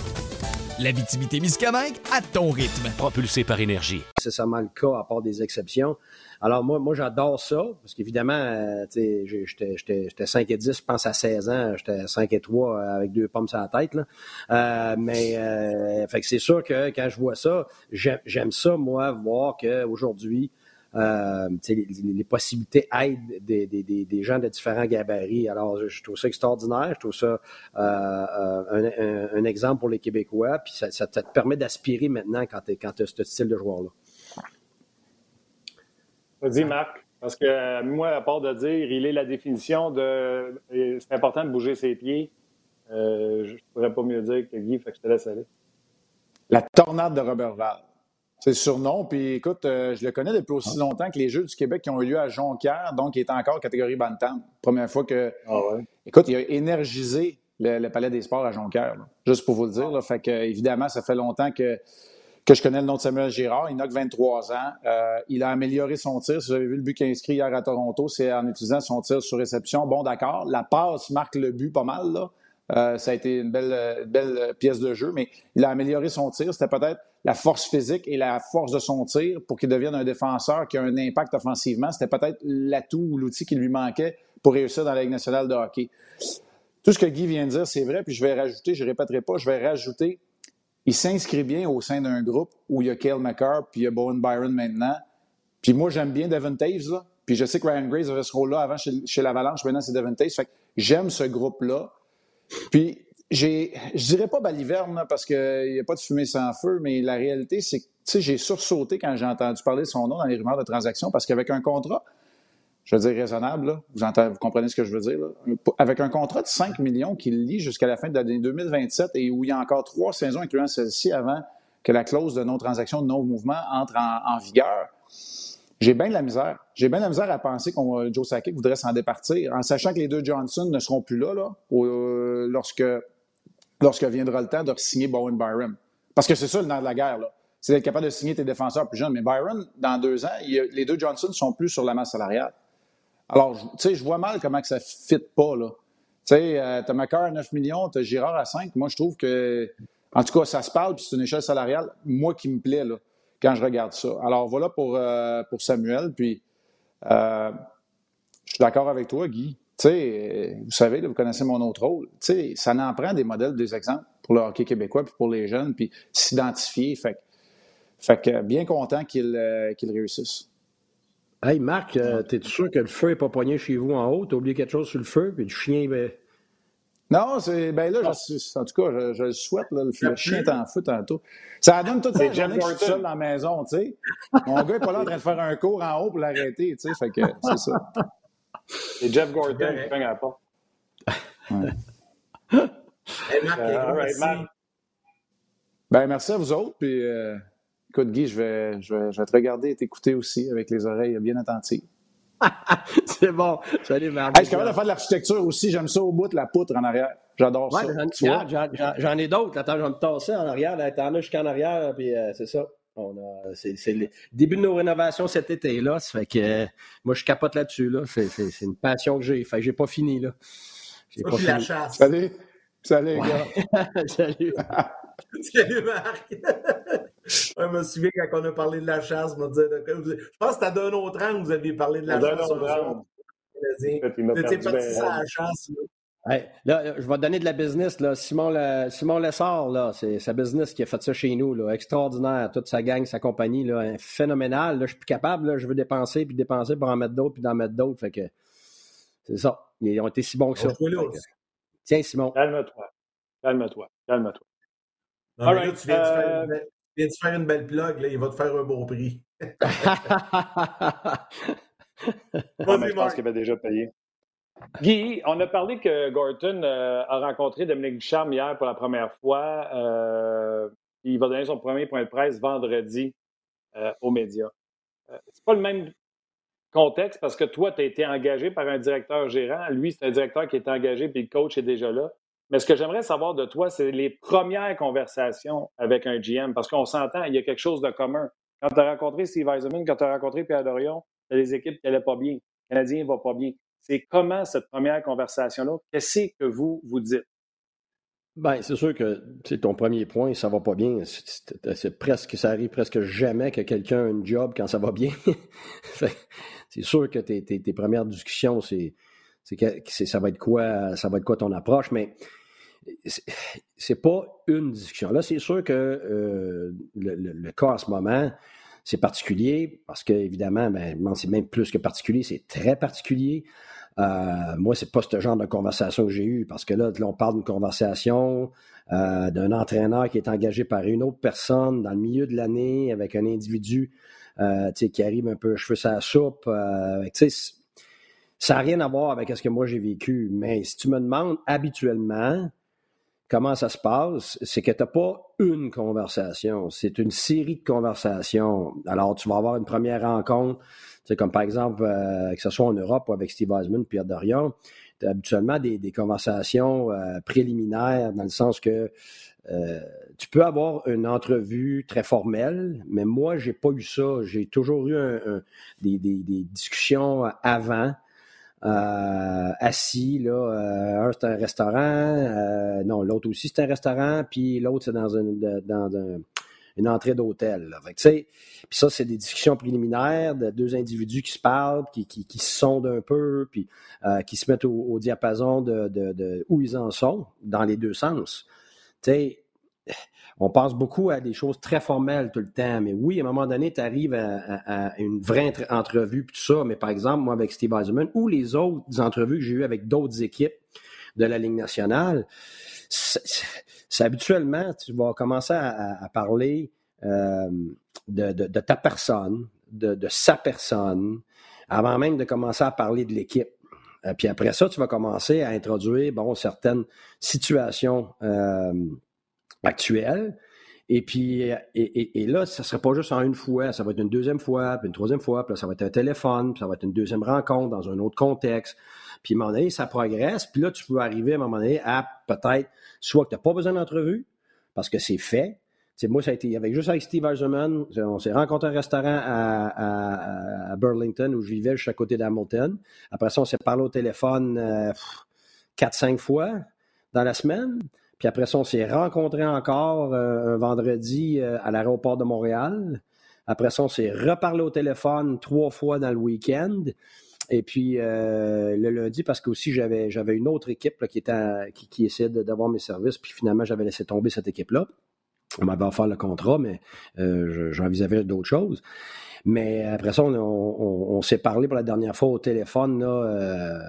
La Miscamingue à ton rythme. Propulsé par énergie. C'est seulement le cas, à part des exceptions. Alors, moi, moi j'adore ça, parce qu'évidemment, euh, j'étais 5 et 10, je pense à 16 ans, j'étais 5 et 3 avec deux pommes sur la tête. Là. Euh, mais euh, fait que c'est sûr que quand je vois ça, j'aime ça, moi, voir qu'aujourd'hui, euh, les, les, possibilités aident des, des, des, gens de différents gabarits. Alors, je, trouve ça extraordinaire. Je trouve ça euh, euh, un, un, exemple pour les Québécois. Puis ça, ça te permet d'aspirer maintenant quand tu as ce style de joueur-là. Vas-y, Marc. Parce que moi, à part de dire, il est la définition de. C'est important de bouger ses pieds. je ne pourrais pas mieux dire que Guy, fait que je te laisse aller. La tornade de Robert Val. C'est le surnom. Puis écoute, euh, je le connais depuis aussi ah. longtemps que les Jeux du Québec qui ont eu lieu à Jonquière, donc il est encore catégorie Bantam. Première fois que. Ah ouais. Écoute, il a énergisé le, Palais des Sports à Jonquière, juste pour vous le dire. Là. Fait que, évidemment, ça fait longtemps que, que je connais le nom de Samuel Girard. Il n'a que 23 ans. Euh, il a amélioré son tir. Si vous avez vu le but qu'il a inscrit hier à Toronto, c'est en utilisant son tir sur réception. Bon, d'accord. La passe marque le but pas mal, là. Euh, ça a été une belle, belle pièce de jeu, mais il a amélioré son tir. C'était peut-être la force physique et la force de son tir pour qu'il devienne un défenseur qui a un impact offensivement. C'était peut-être l'atout ou l'outil qui lui manquait pour réussir dans la Ligue nationale de hockey. Tout ce que Guy vient de dire, c'est vrai, puis je vais rajouter, je ne répéterai pas, je vais rajouter, il s'inscrit bien au sein d'un groupe où il y a Kale McCarr, puis il y a Bowen Byron maintenant. Puis moi, j'aime bien Devon Taves, là. Puis je sais que Ryan Grace avait ce rôle-là avant chez, l'Avalanche, maintenant c'est Devon Taves. J'aime ce groupe-là. Puis, j'ai, je dirais pas baliverne, parce qu'il n'y a pas de fumée sans feu, mais la réalité, c'est que, j'ai sursauté quand j'ai entendu parler de son nom dans les rumeurs de transaction, parce qu'avec un contrat, je veux dire raisonnable, vous, entendez, vous comprenez ce que je veux dire, avec un contrat de 5 millions qui lie jusqu'à la fin de l'année 2027 et où il y a encore trois saisons, incluant celle-ci, avant que la clause de non-transaction, de non-mouvement entre en, vigueur, j'ai bien de la misère. J'ai bien de la misère à penser qu'on Joe Sakic voudrait s'en départir, en sachant que les deux Johnson ne seront plus là, là euh, lorsque, lorsque viendra le temps de signer Bowen Byron. Parce que c'est ça le nerf de la guerre, là. C'est d'être capable de signer tes défenseurs plus jeunes. Mais Byron, dans deux ans, les deux Johnson ne sont plus sur la masse salariale. Alors, tu sais, je vois mal comment que ça ne fit pas, là. Tu sais, euh, t'as Macar à 9 millions, t'as Girard à 5. Moi, je trouve que, en tout cas, ça se parle, puis c'est une échelle salariale, moi, qui me plaît, là quand je regarde ça. Alors voilà pour, euh, Samuel. Puis euh, je suis d'accord avec toi, Guy. sais, vous savez, vous connaissez mon autre rôle. sais, ça en prend des modèles, des exemples pour le hockey québécois, puis pour les jeunes, puis s'identifier. Fait, que bien content qu'il euh, réussisse. Hey Marc, t'es sûr que le feu n'est pas poigné chez vous en haut? T'as oublié quelque chose sur le feu, puis le chien. Ben... Non, c'est. Ben là, je, en tout cas, je, je le souhaite. Là, le, le chien est en feu tantôt. Ça donne toute la journée que je suis seul dans la maison, tu sais. Mon gars n'est pas là en train de faire un cours en haut pour l'arrêter, tu sais. Fait que c'est ça. C'est Jeff Gordon qui fait à pas. Ouais. Hey, Marc, Euh, all right, merci. Marc. Ben, merci à vous autres. Puis, euh, écoute, Guy, je vais, je, vais, je vais te regarder et t'écouter aussi avec les oreilles bien attentives. c'est bon. Salut, Marc. Hey, je suis capable de faire de l'architecture aussi. J'aime ça au bout de la poutre en arrière. J'adore Ouais, ça. j'en- j'en- j'en- j'en ai d'autres. Attends, je vais me tasser en arrière. T'en as jusqu'en arrière, puis euh, c'est ça. On a, c'est, le début de nos rénovations cet été-là. Ça fait que euh, moi, je capote là-dessus. Là. C'est, une passion que j'ai. Fait que j'ai pas fini. Là. J'ai pas puis la fini. chasse. Salut. Salut, Ouais. gars. Salut. Salut, Marc. Je me souviens quand on a parlé de la chasse, je je pense que c'était d'un autre an que vous aviez parlé de la D'un chasse. perdu parti ben sur la chasse. là. Hey, là, je vais te donner de la business. Là. Simon, Le- Simon Lessard, là, c'est sa business qui a fait ça chez nous. Là. Extraordinaire. Toute sa gang, sa compagnie, là, hein, phénoménal. Là, je suis plus capable. Là. Je veux dépenser, puis dépenser pour en mettre d'autres, puis d'en mettre d'autres. Fait que c'est ça. Ils ont été si bons que ça. Que-. Tiens, Simon. Calme-toi. Calme-toi. Calme-toi. Non, All mais là, right, tu viens, de faire viens de faire une belle plug, là, il va te faire un bon prix. Ah, mais je pense qu'il avait déjà payé. Guy, on a parlé que Gorton euh, a rencontré Dominique Ducharme hier pour la première fois. Euh, il va donner son premier point de presse vendredi euh, aux médias. Euh, c'est pas le même contexte parce que toi, tu as été engagé par un directeur gérant. Lui, c'est un directeur qui est engagé puis le coach est déjà là. Mais ce que j'aimerais savoir de toi, c'est les premières conversations avec un GM parce qu'on s'entend, il y a quelque chose de commun. Quand tu as rencontré Steve Eisenman, quand tu as rencontré Pierre Dorion, tu as des équipes qui n'allaient pas bien. Le Canadien ne va pas bien. C'est comment cette première conversation-là? Qu'est-ce que vous vous dites? Ben, c'est sûr que c'est ton premier point, ça va pas bien. C'est- presque, ça arrive presque jamais que quelqu'un a un job quand ça va bien. C'est sûr que tes, tes- tes premières discussions, c'est- ça va être quoi, ça va être quoi ton approche, mais c'est- pas une discussion. Là, c'est sûr que euh, le, cas en ce moment, c'est particulier parce que évidemment, ben, c'est même plus que particulier, c'est très particulier. Euh, moi, c'est pas ce genre de conversation que j'ai eue parce que là, on parle d'une conversation euh, d'un entraîneur qui est engagé par une autre personne dans le milieu de l'année avec un individu euh, qui arrive un peu cheveux la soupe. ça n'a rien à voir avec ce que moi j'ai vécu. Mais si tu me demandes habituellement comment ça se passe, c'est que tu n'as pas une conversation, c'est une série de conversations. Alors, tu vas avoir une première rencontre, tu sais, comme par exemple, euh, que ce soit en Europe ou avec Steve Eisman, Pierre Dorion, tu as habituellement des, des conversations euh, préliminaires dans le sens que euh, tu peux avoir une entrevue très formelle, mais moi, j'ai pas eu ça. J'ai toujours eu un- un- des, des- des discussions avant, euh, assis. Là, euh, un, c'est un restaurant. euh, non, l'autre aussi, c'est un restaurant. Puis l'autre, c'est dans, un, de- dans un- une entrée d'hôtel. Puis ça, c'est des discussions préliminaires de deux individus qui se parlent, qui, qui, qui se sondent un peu, puis euh, qui se mettent au, au diapason de, de, de où ils en sont, dans les deux sens. Tu sais, on pense beaucoup à des choses très formelles tout le temps, mais oui, à un moment donné, tu arrives à, une vraie entre- entrevue, tout ça, mais par exemple, moi, avec Steve Eisenman, ou les autres entrevues que j'ai eues avec d'autres équipes de la Ligue nationale, c'est habituellement, tu vas commencer à, parler euh, de, ta personne, de, de sa personne, avant même de commencer à parler de l'équipe. Euh, puis après ça, tu vas commencer à introduire, bon, certaines situations euh, actuelles. Et puis, et, là, ça ne sera pas juste en une fois, ça va être une deuxième fois, puis une troisième fois, puis là, ça va être un téléphone, puis ça va être une deuxième rencontre dans un autre contexte. Puis à un moment donné, ça progresse, puis là, tu peux arriver à un moment donné à peut-être, soit que tu n'as pas besoin d'entrevue, parce que c'est fait. Moi, ça a été avec, juste avec Steve Eiserman, on s'est rencontré à un restaurant à, Burlington où je vivais, juste à côté d'Hamilton. Après ça, on s'est parlé au téléphone euh, pff, 4-5 fois dans la semaine. Puis après ça, on s'est rencontrés encore euh, un vendredi euh, à l'aéroport de Montréal. Après ça, on s'est reparlé au téléphone trois fois dans le week-end. Et puis euh, le lundi, parce que aussi j'avais j'avais une autre équipe là, qui, était qui, qui essayait d'avoir mes services, puis finalement j'avais laissé tomber cette équipe-là. On m'avait offert le contrat, mais euh, je- j'envisageais d'autres choses. Mais après ça, on, s'est parlé pour la dernière fois au téléphone. Là,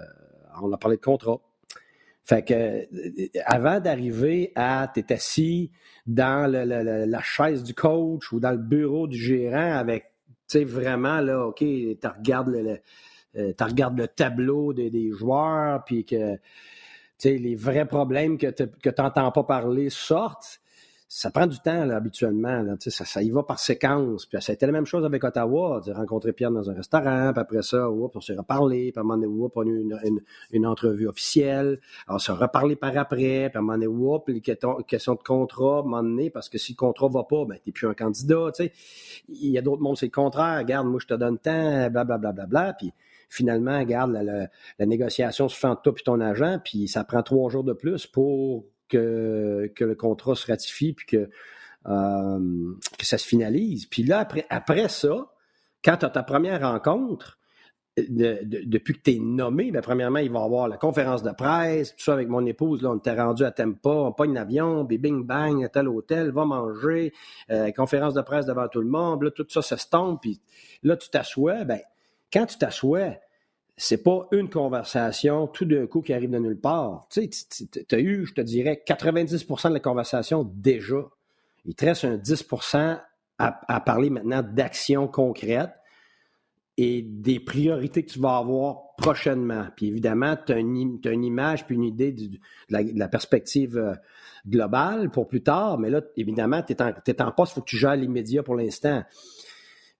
on a parlé de contrat. Fait que avant d'arriver à t'es assis dans le- le- la chaise du coach ou dans le bureau du gérant avec tu sais vraiment là OK, tu regardes le, euh, regardes le tableau des, des joueurs puis que tu sais les vrais problèmes que tu n'entends pas parler sortent. Ça prend du temps là, habituellement. Là, ça, ça y va par séquence. Puis ça a été la même chose avec Ottawa. J'ai rencontré Pierre dans un restaurant, puis après ça, oups, on s'est reparlé, puis à un moment donné, on a eu une, une- entrevue officielle. Alors, on s'est reparlé par après, puis à un moment donné, oups, les questions de contrat, à un moment donné, parce que si le contrat va pas, ben, t'es plus un candidat. Il y a d'autres mondes, c'est le contraire. Regarde, moi, je te donne tant, blablabla, bla, bla, puis finalement, regarde, la, la- la négociation se fait entre toi et ton agent, puis ça prend trois jours de plus pour que, le contrat se ratifie, puis que, euh, que ça se finalise. Puis là, après, après ça, quand tu as ta première rencontre, de- de- depuis que tu es nommé, ben, premièrement, il va y avoir la conférence de presse, tout ça avec mon épouse, là, on était rendu à Tempa, on pogne l'avion, bing bang, à tel hôtel, va manger, euh, conférence de presse devant tout le monde, là, tout ça s'estompe, puis là, tu t'assois, ben, quand tu t'assois, c'est pas une conversation tout d'un coup qui arrive de nulle part. Tu as eu, je te dirais, 90% de la conversation déjà. Il te reste un 10 à, à parler maintenant d'actions concrètes et des priorités que tu vas avoir prochainement. Puis évidemment, tu as, une image puis une idée de, la, perspective euh, globale pour plus tard, mais là, évidemment, tu es en, en poste, il faut que tu gères l'immédiat pour l'instant.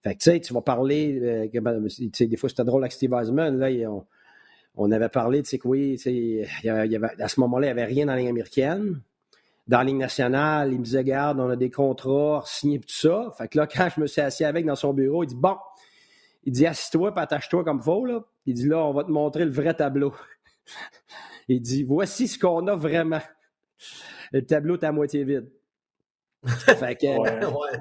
Fait que, tu sais, tu vas parler, euh, que, ben, tu sais, des fois, c'était drôle avec Steve Eisman, là, on, on avait parlé, tu sais, que oui, tu sais, il y avait- il y avait- à ce moment-là, il n'y avait rien dans la ligne américaine. Dans la ligne nationale, il me disait, garde, on a des contrats signés, tout ça. Fait que là, quand je me suis assis avec dans son bureau, il dit, bon, il dit, assis-toi, puis attache-toi comme faut, là. Il dit, là, on va te montrer le vrai tableau. il dit, voici ce qu'on a vraiment. Le tableau est à moitié vide. fait que, Ouais. Ouais,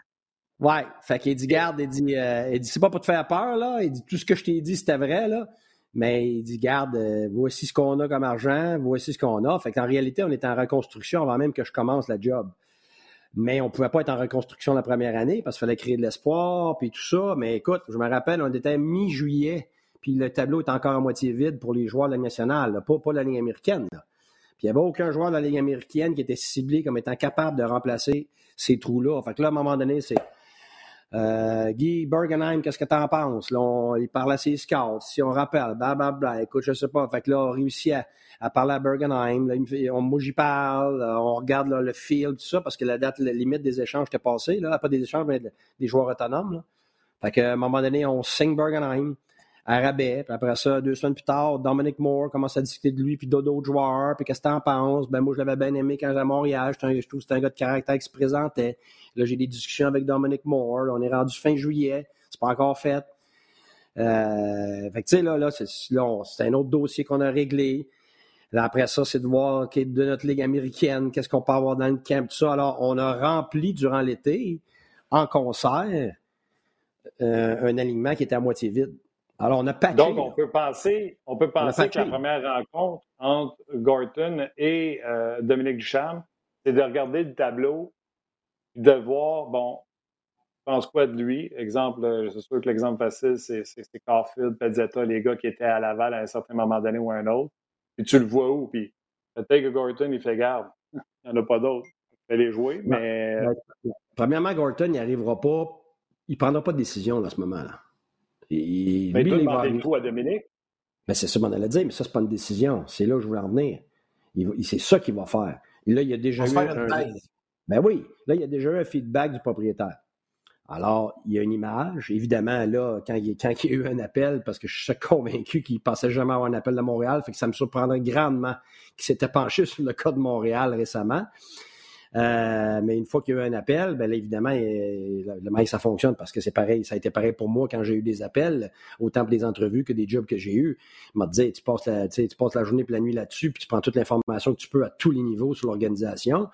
fait qu'il dit, garde, il dit, euh, il dit, c'est pas pour te faire peur, là. Il dit, tout ce que je t'ai dit, c'était vrai, là. Mais il dit, garde, euh, voici ce qu'on a comme argent, voici ce qu'on a. Fait qu'en réalité, on est en reconstruction avant même que je commence la job. Mais on pouvait pas être en reconstruction la première année parce qu'il fallait créer de l'espoir, puis tout ça. Mais écoute, je me rappelle, on était mi-juillet, puis le tableau est encore à moitié vide pour les joueurs de la nationale, là, pas, pas la Ligue américaine. Là. Puis il n'y avait aucun joueur de la Ligue américaine qui était ciblé comme étant capable de remplacer ces trous-là. Fait que là, à un moment donné, c'est euh, Guy Bergenheim, qu'est-ce que t'en penses? Là, on- il parle à ses scouts, si on rappelle, blablabla. Écoute, je sais pas. Fait que là, on réussit à, parler à Bergenheim. Là, on, moi, j'y parle. euh, On regarde là, le field, tout ça, parce que la date la limite des échanges était passée. Là, pas des échanges, mais de- des joueurs autonomes. Là. Fait qu'à un moment donné, on signe Bergenheim à. Puis après ça, deux semaines plus tard, Dominic Moore commence à discuter de lui, puis d'autres joueurs. Puis qu'est-ce que t'en penses? Ben, moi, je l'avais bien aimé quand j'étais à Montréal. C'était un gars de caractère qui se présentait. Là, j'ai des discussions avec Dominic Moore. On est rendu fin juillet. C'est pas encore fait. Euh, fait que, tu sais, là, là, c'est, un autre dossier qu'on a réglé. Là, après ça, c'est de voir OK, de notre ligue américaine, qu'est-ce qu'on peut avoir dans le camp, tout ça. Alors, on a rempli durant l'été, en concert, euh, un alignement qui était à moitié vide. Alors, on a patché. Donc, on peut penser, on peut On penser que la première rencontre entre Gorton et euh, Dominique Ducharme, c'est de regarder le tableau, de voir, bon, je pense quoi de lui? Exemple, euh, c'est sûr que l'exemple facile, c'est c'est- c'est Caulfield, Pezzetta, les gars qui étaient à Laval à un certain moment donné ou à un autre. Puis tu le vois où? Puis peut-être que Gorton, il fait garde. Il n'y en a pas d'autres. Il fait les jouer, mais euh, Ouais. Premièrement, Gorton, il n'arrivera pas, il ne prendra pas de décision à ce moment-là. Il, mais lui, il va demander le à Dominique. Ben, c'est ça qu'on allait dire, mais ça, c'est pas une décision. C'est là où je voulais en venir. C'est ça qu'il va faire. Et là, il y a déjà On eu faire une un- thèse. Ben oui, là, il y a déjà eu un feedback du propriétaire. Alors, il y a une image. Évidemment, là, quand il, quand il y a eu un appel, parce que je suis convaincu qu'il ne pensait jamais avoir un appel de Montréal, fait que ça me surprendrait grandement qu'il s'était penché sur le cas de Montréal récemment. Euh, mais une fois qu'il y a eu un appel, ben là, évidemment, le le ça fonctionne parce que c'est pareil. Ça a été pareil pour moi quand j'ai eu des appels, autant pour des entrevues que des jobs que j'ai eus. Il m'a dit, tu passes la, tu passes la journée et la nuit là-dessus, puis tu prends toute l'information que tu peux à tous les niveaux sur l'organisation,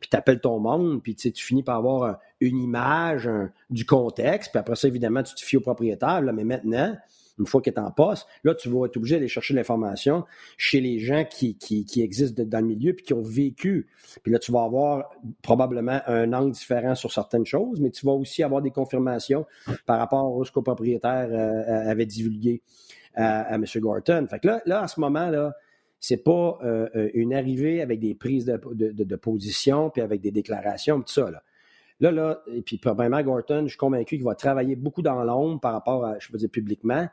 puis tu appelles ton monde, puis tu finis par avoir un- une image un- du contexte, puis après ça, évidemment, tu te fies au propriétaire. Là, mais maintenant, une fois qu'il est en poste, là, tu vas être obligé d'aller chercher l'information chez les gens qui, existent dans le milieu puis qui ont vécu. Puis là, tu vas avoir probablement un angle différent sur certaines choses, mais tu vas aussi avoir des confirmations par rapport à ce que le propriétaire euh, avait divulgué à, M. Gorton. Fait que là, là, à ce moment-là, c'est pas euh, euh, une arrivée avec des prises de, position puis avec des déclarations, tout ça. Là, là, là et puis probablement Gorton, je suis convaincu qu'il va travailler beaucoup dans l'ombre par rapport à, je peux dire, publiquement.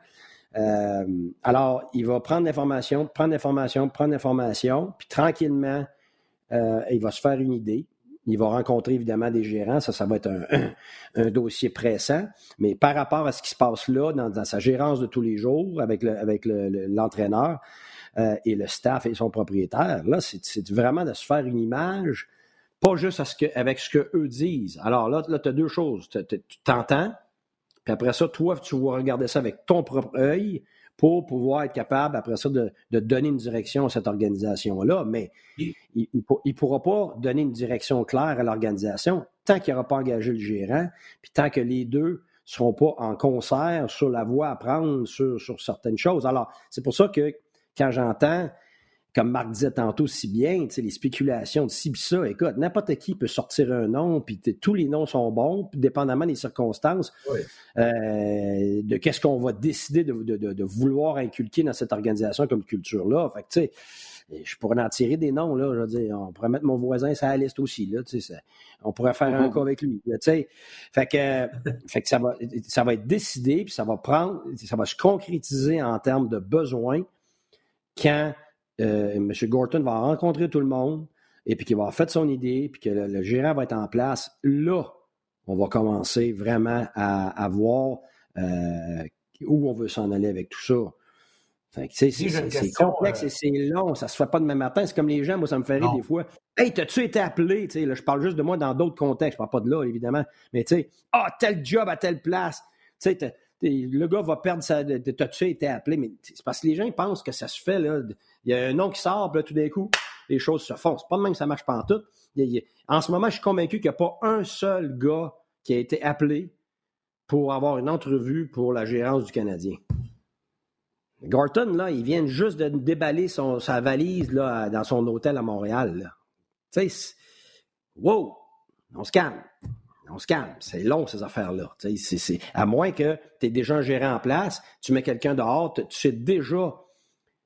Euh, alors, il va prendre l'information, prendre l'information, prendre l'information, puis tranquillement, euh, il va se faire une idée. Il va rencontrer évidemment des gérants, ça, ça va être un, dossier pressant. Mais par rapport à ce qui se passe là, dans, sa gérance de tous les jours, avec le, avec le, l'entraîneur euh, et le staff et son propriétaire, là, c'est vraiment de se faire une image, pas juste à ce que, avec ce qu'eux disent. Alors là, là tu as deux choses. Tu t'entends, puis après ça, toi, tu vas regarder ça avec ton propre œil pour pouvoir être capable, après ça, de, donner une direction à cette organisation-là. Mais il ne pourra pas donner une direction claire à l'organisation tant qu'il n'aura pas engagé le gérant, puis tant que les deux ne seront pas en concert sur la voie à prendre sur, sur certaines choses. Alors, c'est pour ça que quand j'entends comme Marc disait tantôt si bien, les spéculations de ci ça, écoute, n'importe qui peut sortir un nom, puis tous les noms sont bons, dépendamment des circonstances, euh, de qu'est-ce qu'on va décider de, vouloir inculquer dans cette organisation comme culture-là. Fait que, tu sais, je pourrais en tirer des noms, là, je veux dire, on pourrait mettre mon voisin sur la liste aussi, là, tu sais, on pourrait faire un mm-hmm. cas avec lui, tu sais. Fait que, fait que ça, va, ça va être décidé, puis ça va prendre, ça va se concrétiser en termes de besoins quand euh, M. Gorton va rencontrer tout le monde et puis qu'il va avoir fait son idée, puis que le, gérant va être en place, là, on va commencer vraiment à, voir euh, où on veut s'en aller avec tout ça. c'est complexe euh, et c'est long, ça se fait pas demain matin. C'est comme les gens, moi, ça me fait rire des fois. Hey, t'as-tu été appelé? là, je parle juste de moi dans d'autres contextes, je parle pas de là, évidemment. Mais tu sais, ah, tel job à telle place. Tu sais, le gars va perdre sa. T'as-tu été appelé? Mais c'est parce que les gens pensent que ça se fait, là. Il y a un nom qui sort, puis tout d'un coup, les choses se font. C'est pas de même que ça marche pas en tout. en ce moment, je suis convaincu qu'il n'y a pas un seul gars qui a été appelé pour avoir une entrevue pour la gérance du Canadien. Gorton, là, il vient juste de déballer sa valise dans son hôtel à Montréal. Tu sais, wow, on se calme. On se calme. C'est long, ces affaires-là. à moins que tu aies déjà un gérant en place, tu mets quelqu'un dehors, tu sais déjà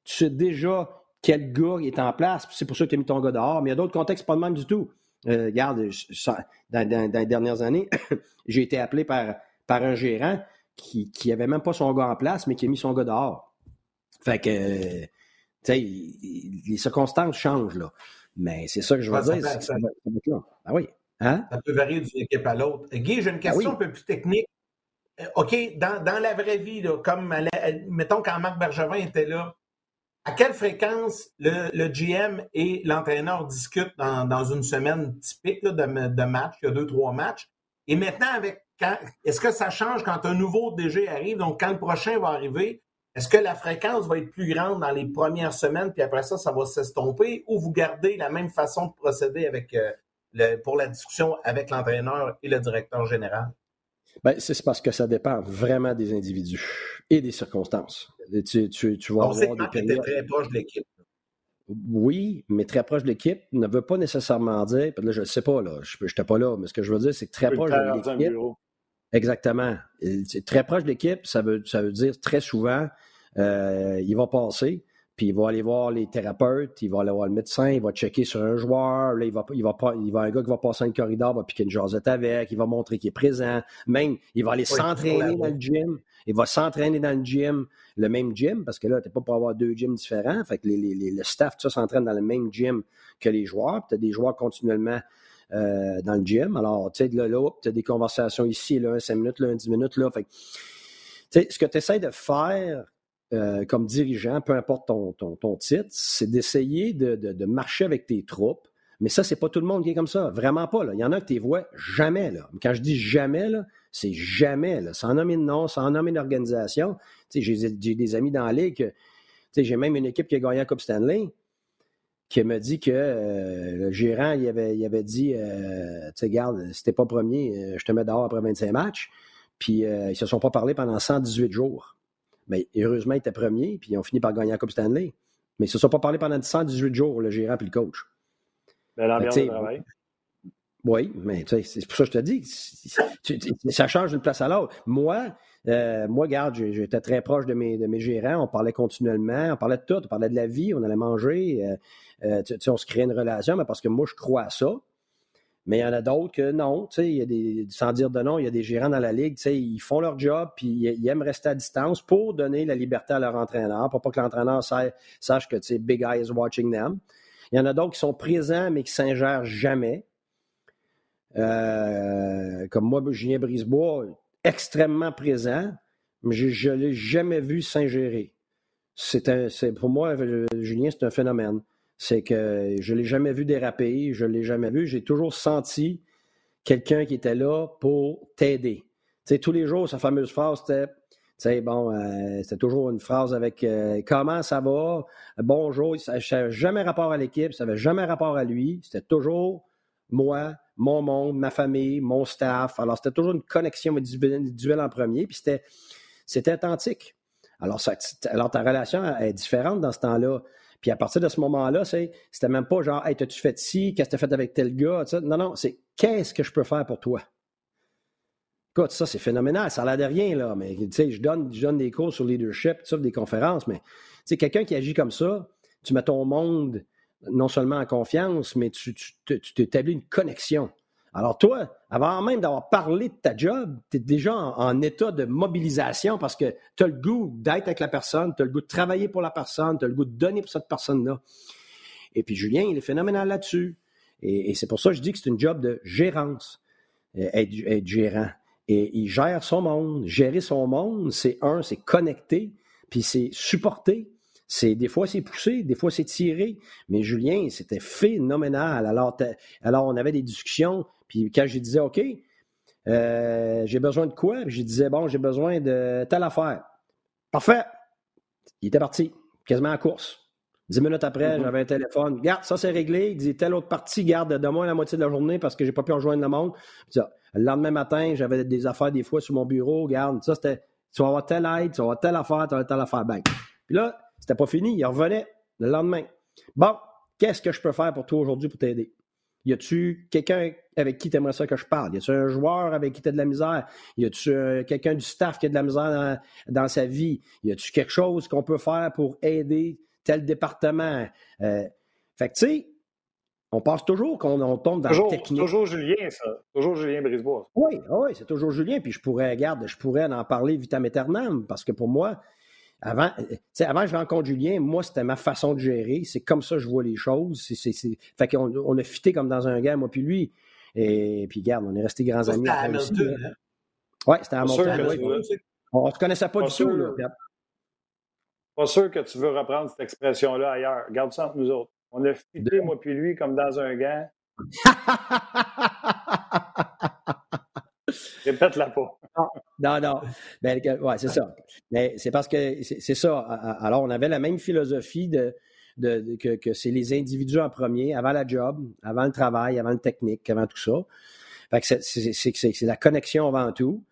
tu sais déjà quel gars est en place, c'est pour ça que tu as mis ton gars dehors. Mais il y a d'autres contextes, pas le même du tout. Euh, regarde, dans, les dernières années, j'ai été appelé par, par un gérant qui n'avait même pas son gars en place, mais qui a mis son gars dehors. Fait que, tu sais, les circonstances changent, là. Mais c'est ça que je veux dire. Ça, ah oui. Hein? Ça peut varier d'une équipe à l'autre. Guy, j'ai une ah question un peu plus technique. Euh, OK, dans, dans la vraie vie, là, comme, mettons, quand Marc Bergevin était là, à quelle fréquence le, GM et l'entraîneur discutent dans, une semaine typique de, de match, il y a deux, trois matchs? Et maintenant, avec est-ce que ça change quand un nouveau DG arrive? Donc, quand le prochain va arriver, est-ce que la fréquence va être plus grande dans les premières semaines, puis après ça, ça va s'estomper, ou vous gardez la même façon de procéder euh, pour la discussion avec l'entraîneur et le directeur général? Bien, c'est parce que ça dépend vraiment des individus et des circonstances. Tu, tu, tu vas On sait que était très proche de l'équipe. Oui, mais très proche de l'équipe ne veut pas nécessairement dire, là, je ne sais pas, là, je n'étais pas là, mais ce que je veux dire, c'est que très proche de l'équipe. Exactement. Très proche de l'équipe, ça veut, ça veut dire très souvent, euh, il va passer, puis il va aller voir les thérapeutes, il va aller voir le médecin, il va checker sur un joueur, là, il va, il va, pas, il va un gars qui va passer un corridor, va piquer une jasette avec, il va montrer qu'il est présent, même, il va aller s'entraîner dans le gym, il va s'entraîner dans le gym, le même gym, parce que là, tu n'es pas pour avoir deux gyms différents. Fait que les, les, le staff, tout ça, s'entraîne dans le même gym que les joueurs. Tu as des joueurs continuellement euh, dans le gym. Alors, tu sais, là, là tu as des conversations ici, là, un 5 minutes, là, un 10 minutes, là. Fait que, ce que tu essaies de faire euh, comme dirigeant, peu importe ton, ton, ton titre, c'est d'essayer de, de, marcher avec tes troupes. Mais ça, c'est pas tout le monde qui est comme ça. Vraiment pas. Il y en a que tu vois jamais. Quand je dis jamais, c'est jamais, là, sans nommer de nom, sans nommer d'organisation. J'ai des amis dans la ligue, j'ai même une équipe qui a gagné la Coupe Stanley qui me dit que euh, le gérant il avait, avait dit euh, tu sais, garde, si t'es pas premier, je te mets dehors après 25 matchs. Puis ils se sont pas parlé pendant 118 jours. Mais heureusement, ils étaient premiers, puis ils ont fini par gagner la Coupe Stanley. Mais ils se sont pas parlé pendant 118 jours, le gérant et le coach. Ben, l'ambiance de travail. Oui, mais c'est pour ça que je te dis, ça change d'une place à l'autre. Moi, Euh, moi, garde, j'étais très proche de mes, de mes gérants. On parlait continuellement. On parlait de tout. On parlait de la vie. On allait manger. Euh, sais, on se créait une relation, mais parce que moi, je crois à ça. Mais il y en a d'autres que non. Tu sais, sans dire de non, il y a des gérants dans la ligue, tu sais, ils font leur job, puis ils aiment rester à distance pour donner la liberté à leur entraîneur, pour pas que l'entraîneur sache que, tu sais, Big Eye is watching them. Il y en a d'autres qui sont présents, mais qui s'ingèrent jamais. Euh, comme moi, Julien Brisebois, extrêmement présent, mais je ne l'ai jamais vu s'ingérer. C'est pour moi, Julien, c'est un phénomène. C'est que je ne l'ai jamais vu déraper, je ne l'ai jamais vu. J'ai toujours senti quelqu'un qui était là pour t'aider. Tous les jours, sa fameuse phrase, c'était sais, bon, euh, c'était toujours une phrase avec euh, comment ça va, bonjour. Ça n'avait jamais rapport à l'équipe, ça n'avait jamais rapport à lui. C'était toujours moi, mon monde, ma famille, mon staff. Alors, c'était toujours une connexion individuelle en premier, puis c'était, c'était authentique. Alors, alors, ta relation est différente dans ce temps-là. Puis à partir de ce moment-là, c'était même pas genre, hey, t'as-tu fait ci, qu'est-ce que t'as fait avec tel gars, non, non, c'est qu'est-ce que je peux faire pour toi? Écoute, ça, c'est phénoménal. Ça a l'air de rien, là. Mais, tu sais, je donne, je donne des cours sur leadership, des conférences, mais, tu sais, quelqu'un qui agit comme ça, tu mets ton monde non seulement en confiance, mais tu, t'établis une connexion. Alors, toi, avant même d'avoir parlé de ta job, tu es déjà en, état de mobilisation parce que tu as le goût d'être avec la personne, tu as le goût de travailler pour la personne, tu as le goût de donner pour cette personne-là. Et puis, Julien, il est phénoménal là-dessus. Et, c'est pour ça que je dis que c'est une job de gérance, euh, être gérant. Et il gère son monde. Gérer son monde, c'est un, c'est connecter, puis c'est supporter. C'est des fois c'est poussé, des fois c'est tiré. Mais Julien, c'était phénoménal. Alors, alors on avait des discussions. Puis quand je disais OK, euh, j'ai besoin de quoi, je disais bon, j'ai besoin de telle affaire. Parfait. Il était parti, quasiment à course. Dix minutes après, mm-hmm. j'avais un téléphone. Garde, ça c'est réglé. Il dit telle autre partie, garde, donne-moi la moitié de la journée parce que j'ai pas pu rejoindre le monde. Le lendemain matin, j'avais des affaires des fois sur mon bureau. Garde, ça c'était, tu vas avoir telle aide, tu vas avoir telle affaire, tu vas avoir telle affaire. Bang. Puis là, c'était pas fini. Il revenait le lendemain. Bon, qu'est-ce que je peux faire pour toi aujourd'hui pour t'aider? Y a-tu quelqu'un avec qui tu aimerais ça que je parle? Y a-tu un joueur avec qui tu as de la misère? Y a-tu euh, quelqu'un du staff qui a de la misère dans, sa vie? Y a-tu quelque chose qu'on peut faire pour aider tel département? Euh, fait que, tu sais, on pense toujours qu'on tombe dans toujours, la technique. Toujours Julien, ça. Toujours Julien Brisebois. Oui, oui, c'est toujours Julien. Puis je pourrais, regarde, je pourrais en parler vitam aeternam parce que pour moi, avant, avant que je rencontre Julien, moi, c'était ma façon de gérer. C'est comme ça que je vois les choses. Fait qu'on on a fité comme dans un gars, moi puis lui. Et puis, regarde, on est restés grands amis. C'était à Hamilton. Hein? Oui, c'était à Hamilton. On ne se connaissait pas, du tout. Là. Pas sûr que tu veux reprendre cette expression-là ailleurs. Garde ça entre nous autres. On a fité, moi puis lui, comme dans un gant. Répète-la pas. Non, non. Ben, ouais, c'est ça. Mais c'est parce que c'est ça. Alors, on avait la même philosophie de, que, c'est les individus en premier, avant la job, avant le travail, avant le technique, avant tout ça. Fait que c'est la connexion avant tout.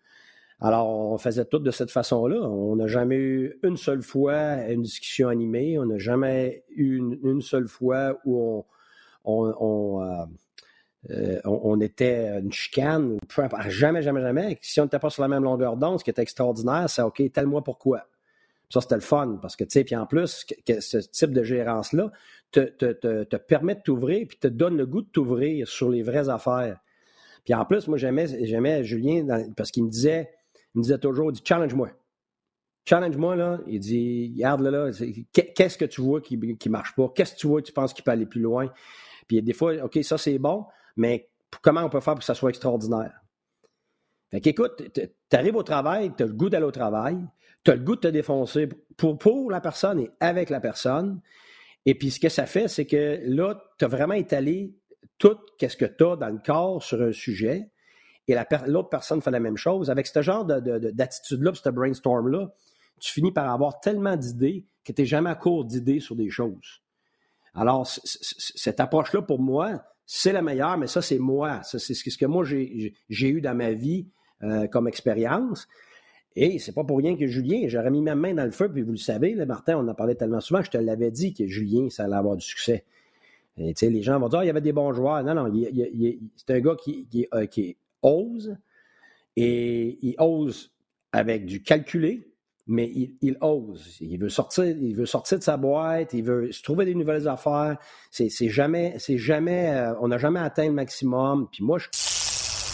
Alors, on faisait tout de cette façon-là. On n'a jamais eu une seule fois une discussion animée. On n'a jamais eu une, seule fois où on, euh, euh, on, était une chicane. Jamais, jamais, jamais. Si on n'était pas sur la même longueur d'onde, ce qui était extraordinaire, c'est OK, tel moi pourquoi. Ça, c'était le fun parce que, tu sais, puis en plus, ce type de gérance-là te, te, permet de t'ouvrir puis te donne le goût de t'ouvrir sur les vraies affaires. Puis en plus, moi, j'aimais Julien parce qu'il me disait, il me disait toujours, il dit challenge-moi. Challenge-moi, là. Il dit, regarde, là, là, qu'est-ce que tu vois qui ne marche pas? Qu'est-ce que tu vois que tu penses qu'il peut aller plus loin? Puis des fois, OK, ça, c'est bon, mais comment on peut faire pour que ça soit extraordinaire? Fait qu'écoute, tu arrives au travail, tu as le goût d'aller au travail, tu as le goût de te défoncer pour, pour la personne et avec la personne. Et puis, ce que ça fait, c'est que là, tu as vraiment étalé tout ce que tu as dans le corps sur un sujet et l'autre personne fait la même chose. Avec ce genre d'attitude-là, ce brainstorm-là, tu finis par avoir tellement d'idées que tu n'es jamais à court d'idées sur des choses. Alors, cette approche-là, pour moi, c'est la meilleure, mais ça, c'est moi. C'est ce que moi, j'ai eu dans ma vie euh, comme expérience. Et c'est pas pour rien que Julien, j'aurais mis ma main dans le feu, puis vous le savez, Martin, on en parlé tellement souvent, je te l'avais dit que Julien, ça allait avoir du succès. Et, les gens vont dire, ah, il y avait des bons joueurs. Non, non, c'est un gars euh, qui ose et il ose avec du calculé, mais il, ose. Il veut sortir, il veut sortir de sa boîte, il veut se trouver des nouvelles affaires. C'est jamais, c'est jamais, euh, on n'a jamais atteint le maximum. Puis moi, je...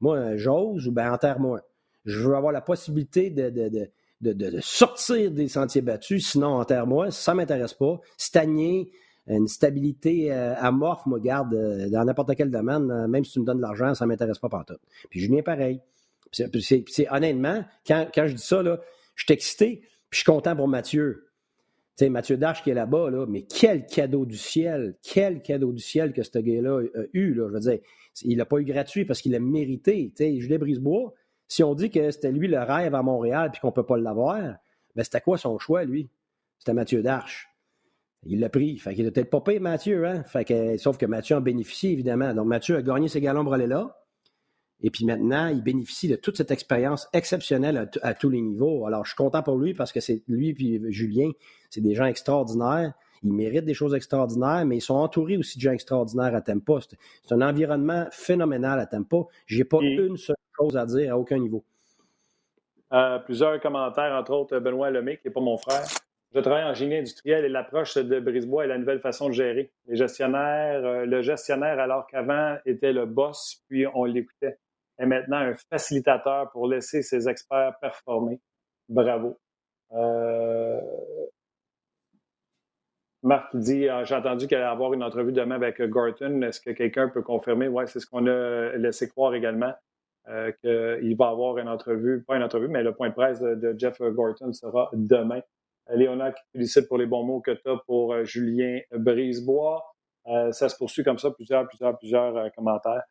Moi, j'ose ou ben enterre-moi. Je veux avoir la possibilité de, de, de, sortir des sentiers battus, sinon enterre-moi. Ça m'intéresse pas. Stagner, une stabilité euh, amorphe, moi, garde euh, dans n'importe quel domaine, euh, même si tu me donnes de l'argent, ça m'intéresse pas partout. Puis Julien, pareil. C'est honnêtement, quand, quand je dis ça, là, je suis excité, puis je suis content pour Mathieu. Tu sais, Mathieu Darche qui est là-bas, là, mais quel cadeau du ciel, quel cadeau du ciel que ce gars-là a eu. Là, je veux dire, il l'a pas eu gratuit parce qu'il l'a mérité. Tu sais, Julien Brisebois, si on dit que c'était lui le rêve à Montréal puis qu'on ne peut pas l'avoir, ben c'était quoi son choix, lui? C'était Mathieu Darche. Il l'a pris. Fait qu'il n'a peut-être pas payé Mathieu, hein? Sauf que Mathieu en bénéficie, évidemment. Donc, Mathieu a gagné ses galons là et puis maintenant, il bénéficie de toute cette expérience exceptionnelle à, tous les niveaux. Alors, je suis content pour lui parce que c'est lui et Julien, c'est des gens extraordinaires. Ils méritent des choses extraordinaires, mais ils sont entourés aussi de gens extraordinaires à Tempa. C'est un environnement phénoménal à Tempa. J'ai pas une seule chose à dire à aucun niveau. Euh, plusieurs commentaires, entre autres Benoît Lemay, qui n'est pas mon frère. Je travaille en génie industriel et l'approche de Brisebois est la nouvelle façon de gérer. Les gestionnaires, euh, le gestionnaire, alors qu'avant était le boss, puis on l'écoutait est maintenant un facilitateur pour laisser ses experts performer. Bravo. Euh... Marc dit ah, J'ai entendu qu'elle allait avoir une entrevue demain avec Gorton. Est-ce que quelqu'un peut confirmer? Oui, c'est ce qu'on a laissé croire également, euh, qu'il va avoir une entrevue, pas une entrevue, mais le point de presse de, Jeff Gorton sera demain. Léonard qui félicite pour les bons mots que tu as pour euh, Julien Brisebois. Euh, ça se poursuit comme ça, plusieurs, plusieurs, plusieurs commentaires.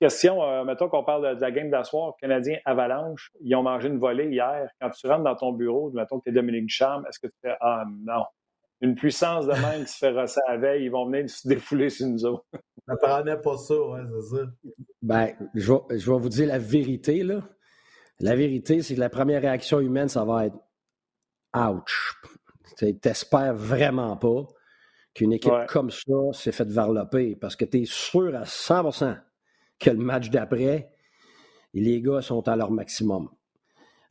Question, euh, mettons qu'on parle de, la game d'asseoir, Canadien Avalanche, ils ont mangé une volée hier. Quand tu rentres dans ton bureau, mettons que tu es Dominique Charme, est-ce que tu fais Ah non, une puissance de même qui se fait rosser à la veille, ils vont venir se défouler sur nous autres. Ça prenait pas ça, ouais, c'est ça. Ben, je vais, je vais, vous dire la vérité, là. La vérité, c'est que la première réaction humaine, ça va être Ouch. T'espères vraiment pas qu'une équipe comme ça s'est faite varloper parce que tu es sûr à 100% que le match d'après, les gars sont à leur maximum.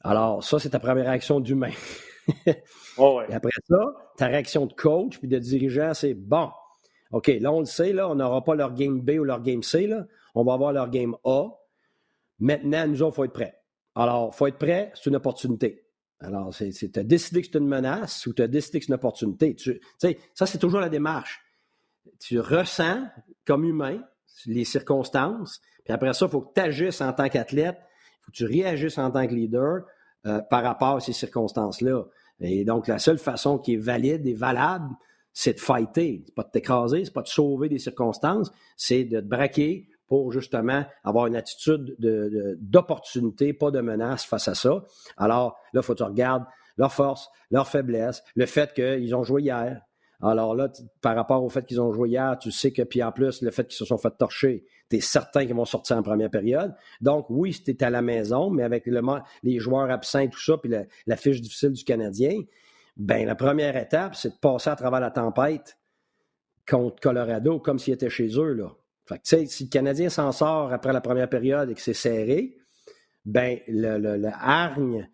Alors, ça, c'est ta première réaction d'humain. Après ça, ta réaction de coach puis de dirigeant, c'est bon. OK, là, on le sait, là, on n'aura pas leur game B ou leur game C, là. On va avoir leur game A. Maintenant, nous autres, il faut être prêts. Alors, il faut être prêt, c'est une opportunité. Alors, tu as décidé que c'est une menace ou tu as décidé que c'est une opportunité. Tu ça, c'est toujours la démarche. Tu ressens, comme humain, les circonstances. Puis après ça, il faut que tu agisses en tant qu'athlète, il faut que tu réagisses en tant que leader euh, par rapport à ces circonstances-là. Et donc, la seule façon qui est valide et valable, c'est de fighter. C'est pas de t'écraser, c'est pas de sauver des circonstances, c'est de te braquer pour justement avoir une attitude d'opportunité, pas de menace face à ça. Alors, là, il faut que tu regardes leurs forces, leurs faiblesses, le fait qu'ils ont joué hier, alors là, par rapport au fait qu'ils ont joué hier, tu sais que, puis en plus, le fait qu'ils se sont fait torcher, tu es certain qu'ils vont sortir en première période. Donc, oui, c'était à la maison, mais avec les joueurs absents et tout ça, puis la, fiche difficile du Canadien, ben la première étape, c'est de passer à travers la tempête contre Colorado, comme s'il était chez eux. Là. Fait que, si le Canadien s'en sort après la première période et que c'est serré, ben le, le, hargne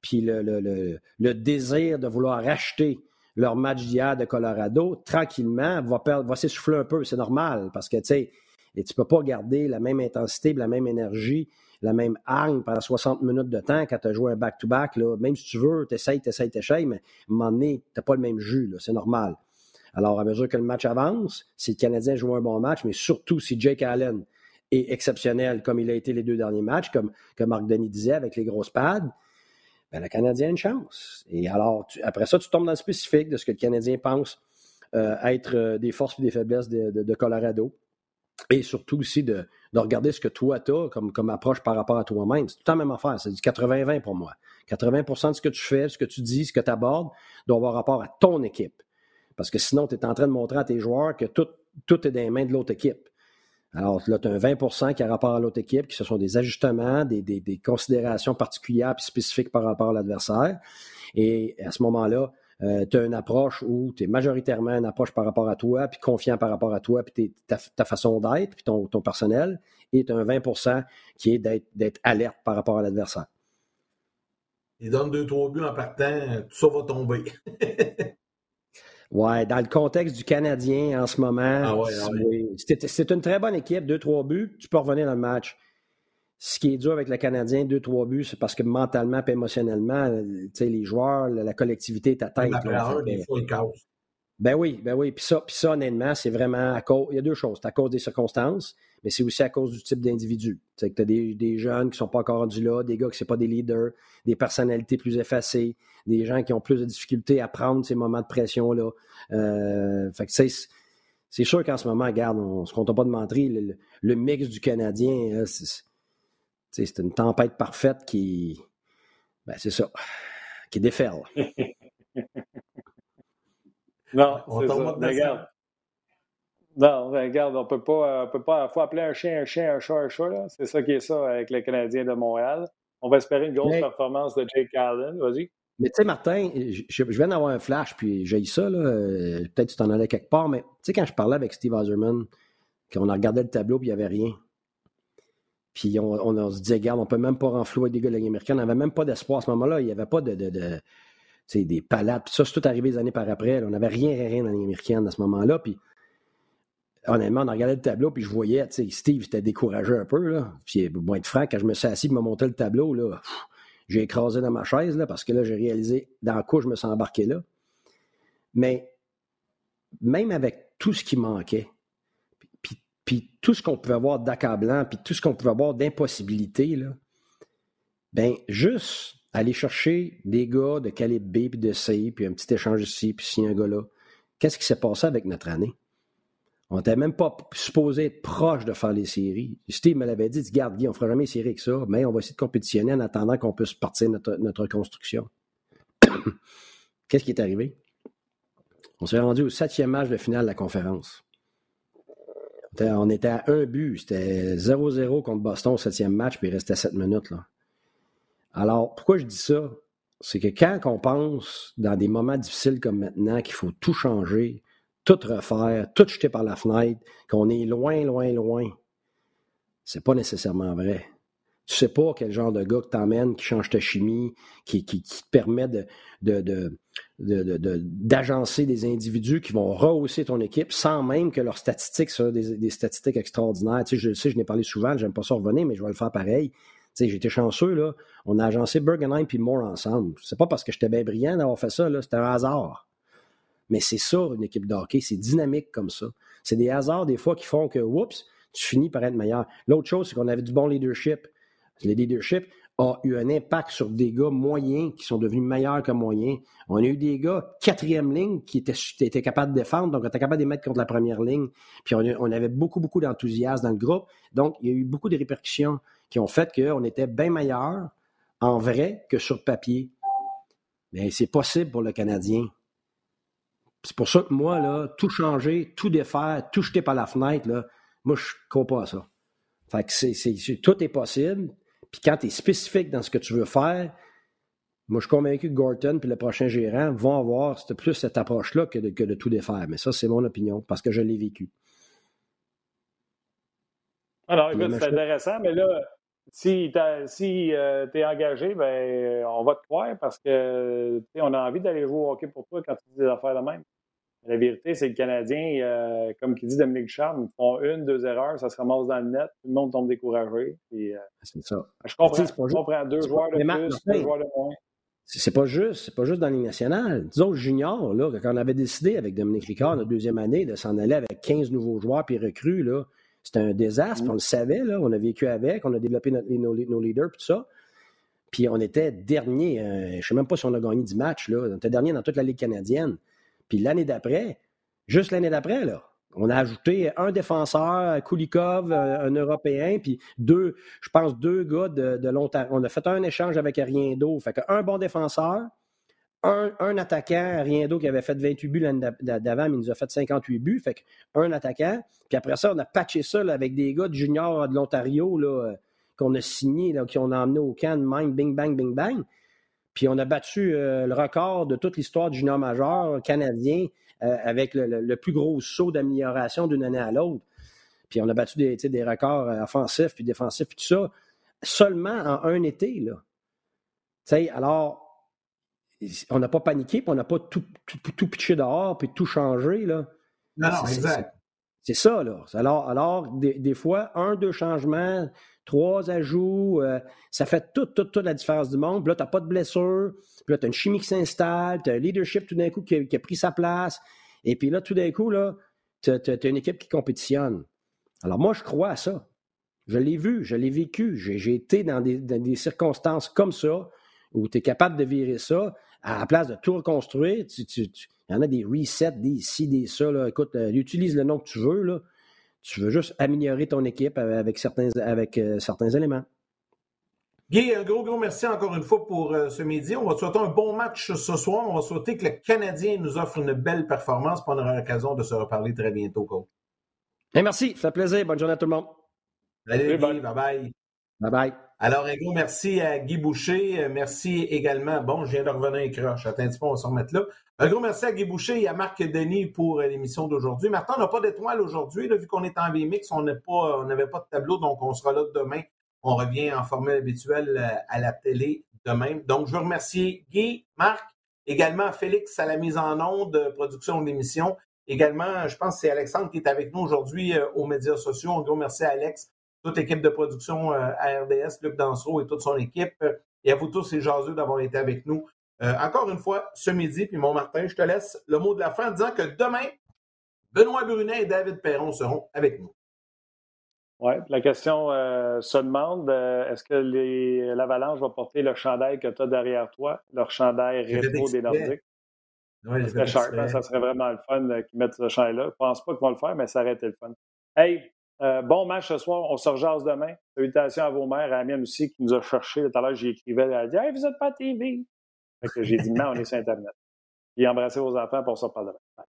puis le, le, désir de vouloir racheter leur match d'hier de Colorado, tranquillement, va, va s'essouffler un peu. C'est normal parce que, tu sais, et tu peux pas garder la même intensité, la même énergie, la même hargne pendant 60 minutes de temps quand tu as joué un back-to-back. même si tu veux, tu essaies, tu essaies, tu essaies, mais à un moment donné, tu pas le même jus. C'est normal. Alors, à mesure que le match avance, si le Canadien joue un bon match, mais surtout si Jake Allen est exceptionnel comme il a été les deux derniers matchs, comme, comme Marc Denis disait, avec les grosses pads, ben, le Canadien a une chance. Et alors, après ça, tu tombes dans le spécifique de ce que le Canadien pense euh, être euh, des forces et des faiblesses de, Colorado. Et surtout aussi de, de regarder ce que toi, tu as comme, approche par rapport à toi-même. C'est tout la même affaire. C'est du 80-20 pour moi. 80% de ce que tu fais, ce que tu dis, ce que tu abordes, doit avoir rapport à ton équipe. Parce que sinon, tu es en train de montrer à tes joueurs que tout, est dans les mains de l'autre équipe. Alors là, tu as un 20% qui a rapport à l'autre équipe, qui ce sont des ajustements, des, des, des considérations particulières et spécifiques par rapport à l'adversaire. Et à ce moment-là, euh, tu as une approche où tu es majoritairement une approche par rapport à toi, puis confiant par rapport à toi, puis ta, ta, façon d'être, puis ton, ton, personnel, et tu as un 20% qui est d'être alerte par rapport à l'adversaire. Il donne deux, trois buts en partant, tout ça va tomber. Ouais, dans le contexte du Canadien en ce moment, ah ah c'est une très bonne équipe, deux, trois buts, tu peux revenir dans le match. Ce qui est dur avec le Canadien, deux, trois buts, c'est parce que mentalement et émotionnellement, les joueurs, la collectivité est atteinte. Là, des fois, Ben oui, ben oui. Puis ça, puis ça, honnêtement, c'est vraiment à cause. Il y a deux choses. C'est à cause des circonstances, mais c'est aussi à cause du type d'individu. Tu as des, des, jeunes qui ne sont pas encore rendus là, des gars qui ne sont pas des leaders, des personnalités plus effacées, des gens qui ont plus de difficultés à prendre ces moments de pression-là. Euh, fait que c'est sûr qu'en ce moment, regarde, on ne se compte pas de mentir, le, le, mix du Canadien, c'est une tempête parfaite qui. Ben, c'est ça. Qui déferle. non, c'est ça. Regarde. Non, regarde, on peut pas, on peut pas, faut appeler un chien un chien, un chat un chat. C'est ça qui est ça avec les Canadiens de Montréal. On va espérer une grosse performance de Jake Allen. Vas-y. Mais tu sais, Martin, je, viens d'avoir un flash, puis j'ai eu ça, là. Euh, peut-être que tu t'en allais quelque part, mais tu sais, quand je parlais avec Steve Eiserman, qu'on a regardé le tableau, puis il n'y avait rien. Puis on, se disait, regarde, on peut même pas renflouer des gars de. On n'avait même pas d'espoir à ce moment-là. Il n'y avait pas de, de, de des palates. Puis ça, c'est tout arrivé des années par après. On n'avait rien, rien dans la américaine à ce moment-là. Puis honnêtement, on a regardé le tableau, puis je voyais, tu sais, Steve était découragé un peu. Puis, bon, être franc, quand je me suis assis pour me monter le tableau, j'ai écrasé dans ma chaise, là, parce que là, j'ai réalisé dans quoi je me suis embarqué là. Mais même avec tout ce qui manquait, puis tout ce qu'on pouvait avoir d'accablant, puis tout ce qu'on pouvait avoir d'impossibilité, là, ben juste aller chercher des gars de calibre B puis de C, puis un petit échange ici, puis si un gars là. Qu'est-ce qui s'est passé avec notre année? On n'était même pas supposé être proche de faire les séries. Steve me l'avait dit, garde Guy, on ne fera jamais les séries avec ça, mais on va essayer de compétitionner en attendant qu'on puisse partir notre, notre construction. Qu'est-ce qui est arrivé? On s'est rendu au septième match de finale de la conférence. On était à un but. C'était 0-0 contre Boston au septième match, puis il restait sept minutes. Là. Alors, pourquoi je dis ça? C'est que quand on pense dans des moments difficiles comme maintenant qu'il faut tout changer, tout refaire, tout jeter par la fenêtre, qu'on est loin, loin, loin, c'est pas nécessairement vrai. Tu sais pas quel genre de gars que t'emmènes, qui change ta chimie, qui, qui, te permet de, de, d'agencer des individus qui vont rehausser ton équipe sans même que leurs statistiques soient des, statistiques extraordinaires. Tu sais, je sais, je n'ai parlé souvent, j'aime pas ça revenir, mais je vais le faire pareil. Tu sais, j'étais chanceux, là. On a agencé Bergenheim puis Moore ensemble. C'est pas parce que j'étais bien brillant d'avoir fait ça, là. C'était un hasard. Mais c'est ça, une équipe de hockey. C'est dynamique comme ça. C'est des hasards, des fois, qui font que, oups, tu finis par être meilleur. L'autre chose, c'est qu'on avait du bon leadership. Le leadership a eu un impact sur des gars moyens qui sont devenus meilleurs que moyens. On a eu des gars quatrième ligne qui étaient, capables de défendre, donc on était capable de les mettre contre la première ligne. Puis on, avait beaucoup, beaucoup d'enthousiasme dans le groupe. Donc, il y a eu beaucoup de répercussions qui ont fait qu'on était bien meilleurs en vrai que sur papier. Mais c'est possible pour le Canadien. C'est pour ça que moi, là, tout changer, tout défaire, tout jeter par la fenêtre, là, moi, je ne crois pas à ça. Fait que c'est, tout est possible. Puis quand tu es spécifique dans ce que tu veux faire, moi, je suis convaincu que Gorton puis le prochain gérant vont avoir plus cette approche-là que de, tout défaire. Mais ça, c'est mon opinion parce que je l'ai vécu. Alors, écoute, c'est intéressant, mais là, si tu si, euh, es engagé, ben, on va te croire parce que on a envie d'aller jouer au hockey pour toi quand tu dis des affaires de même. La vérité, c'est que le Canadien, euh, comme qui dit Dominique Charme, font une, deux erreurs, ça se ramasse dans le net, tout le monde tombe découragé. Euh, c'est ça. Je comprends, je comprends deux joueurs de plus, deux joueurs de moins. C'est pas juste, c'est pas juste dans les nationales. Disons junior, là, quand on avait décidé avec Dominique Ricard, notre deuxième année, de s'en aller avec 15 nouveaux joueurs puis recrues, là, c'était un désastre, mm. on le savait, là, on a vécu avec, on a développé nos, leaders, tout ça. Puis on était dernier, euh, je ne sais même pas si on a gagné 10 matchs, là, on était dernier dans toute la Ligue canadienne. Puis l'année d'après, juste l'année d'après, On a ajouté un défenseur, Kulikov, un Européen, puis deux, je pense, deux gars de, de l'Ontario. On a fait un échange avec Ariendo. Fait qu'un bon défenseur, un, un attaquant, Ariendo qui avait fait 28 buts l'année d'avant, mais il nous a fait 58 buts. Fait qu'un attaquant. Puis après ça, on a patché ça avec des gars de junior de l'Ontario qu'on a signé, là, qui ont emmené au camp de même, bing, bang, bing, bang. Puis on a battu le record de toute l'histoire du junior majeur canadien euh, avec le, plus gros saut d'amélioration d'une année à l'autre. Puis on a battu des, des records euh, offensifs puis défensifs puis tout ça seulement en un été. Là. sais, alors, on n'a pas paniqué, puis on n'a pas tout, tout, pitché dehors, puis tout changé. Là. Non, non, exact. C'est ça, là. Alors, alors des, fois, un, deux changements, trois ajouts, euh, ça fait toute, toute, toute la différence du monde. Puis là, tu n'as pas de blessure. Puis là, tu as une chimie qui s'installe, tu as un leadership tout d'un coup qui a, pris sa place. Et puis là, tout d'un coup, là, tu as, une équipe qui compétitionne. Alors moi, je crois à ça. Je l'ai vu, je l'ai vécu. J'ai été dans des, circonstances comme ça, où tu es capable de virer ça. À la place de tout reconstruire, il y en a des resets, des ci, des ça. Là. Écoute, euh, utilise le nom que tu veux. Là. Tu veux juste améliorer ton équipe avec certains, avec, euh, certains éléments. Guy, un gros, gros merci encore une fois pour euh, ce midi. On va souhaiter un bon match ce soir. On va souhaiter que le Canadien nous offre une belle performance. On aura l'occasion de se reparler très bientôt, coach. merci, ça fait plaisir. Bonne journée à tout le monde. Salut, Guy. Bye-bye. Bye-bye. Alors, un gros merci à Guy Boucher. Euh, merci également. Bon, je viens de revenir à croche. Attends un petit on va se remettre là. Un gros merci à Guy Boucher et à Marc Denis pour euh, l'émission d'aujourd'hui. Martin, on n'a pas d'étoile aujourd'hui. Vu qu'on est en VMix, on n'avait pas, de tableau, donc on sera là demain on revient en formule habituelle euh, à la télé demain. Donc, je veux remercier Guy, Marc, également Félix à la mise en onde, production de l'émission. Également, je pense que c'est Alexandre qui est avec nous aujourd'hui euh, aux médias sociaux. Un gros merci à Alex, toute l'équipe de production euh, à RDS, Luc Dansereau et toute son équipe. Et à vous tous, c'est jaseux d'avoir été avec nous. encore une fois, ce midi, puis mon Martin, je te laisse le mot de la fin en disant que demain, Benoît Brunet et David Perron seront avec nous. Oui, la question euh, se demande euh, est-ce que l'Avalanche va porter le chandail que tu as derrière toi, leur chandail rétro des Nordiques? Oui, hein, ça serait vraiment le fun euh, qu'ils mettent ce chandail-là. Je ne pense pas qu'ils vont le faire, mais ça aurait été le fun. Hey, bon match ce soir. On se rejase demain. Salutations à vos mères, à la mienne aussi, qui nous a cherché. Tout à l'heure, j'y écrivais. Elle a dit Hey, vous n'êtes pas à TV. j'ai dit Non, on est sur Internet. Et embrassez vos enfants pour ça parle demain.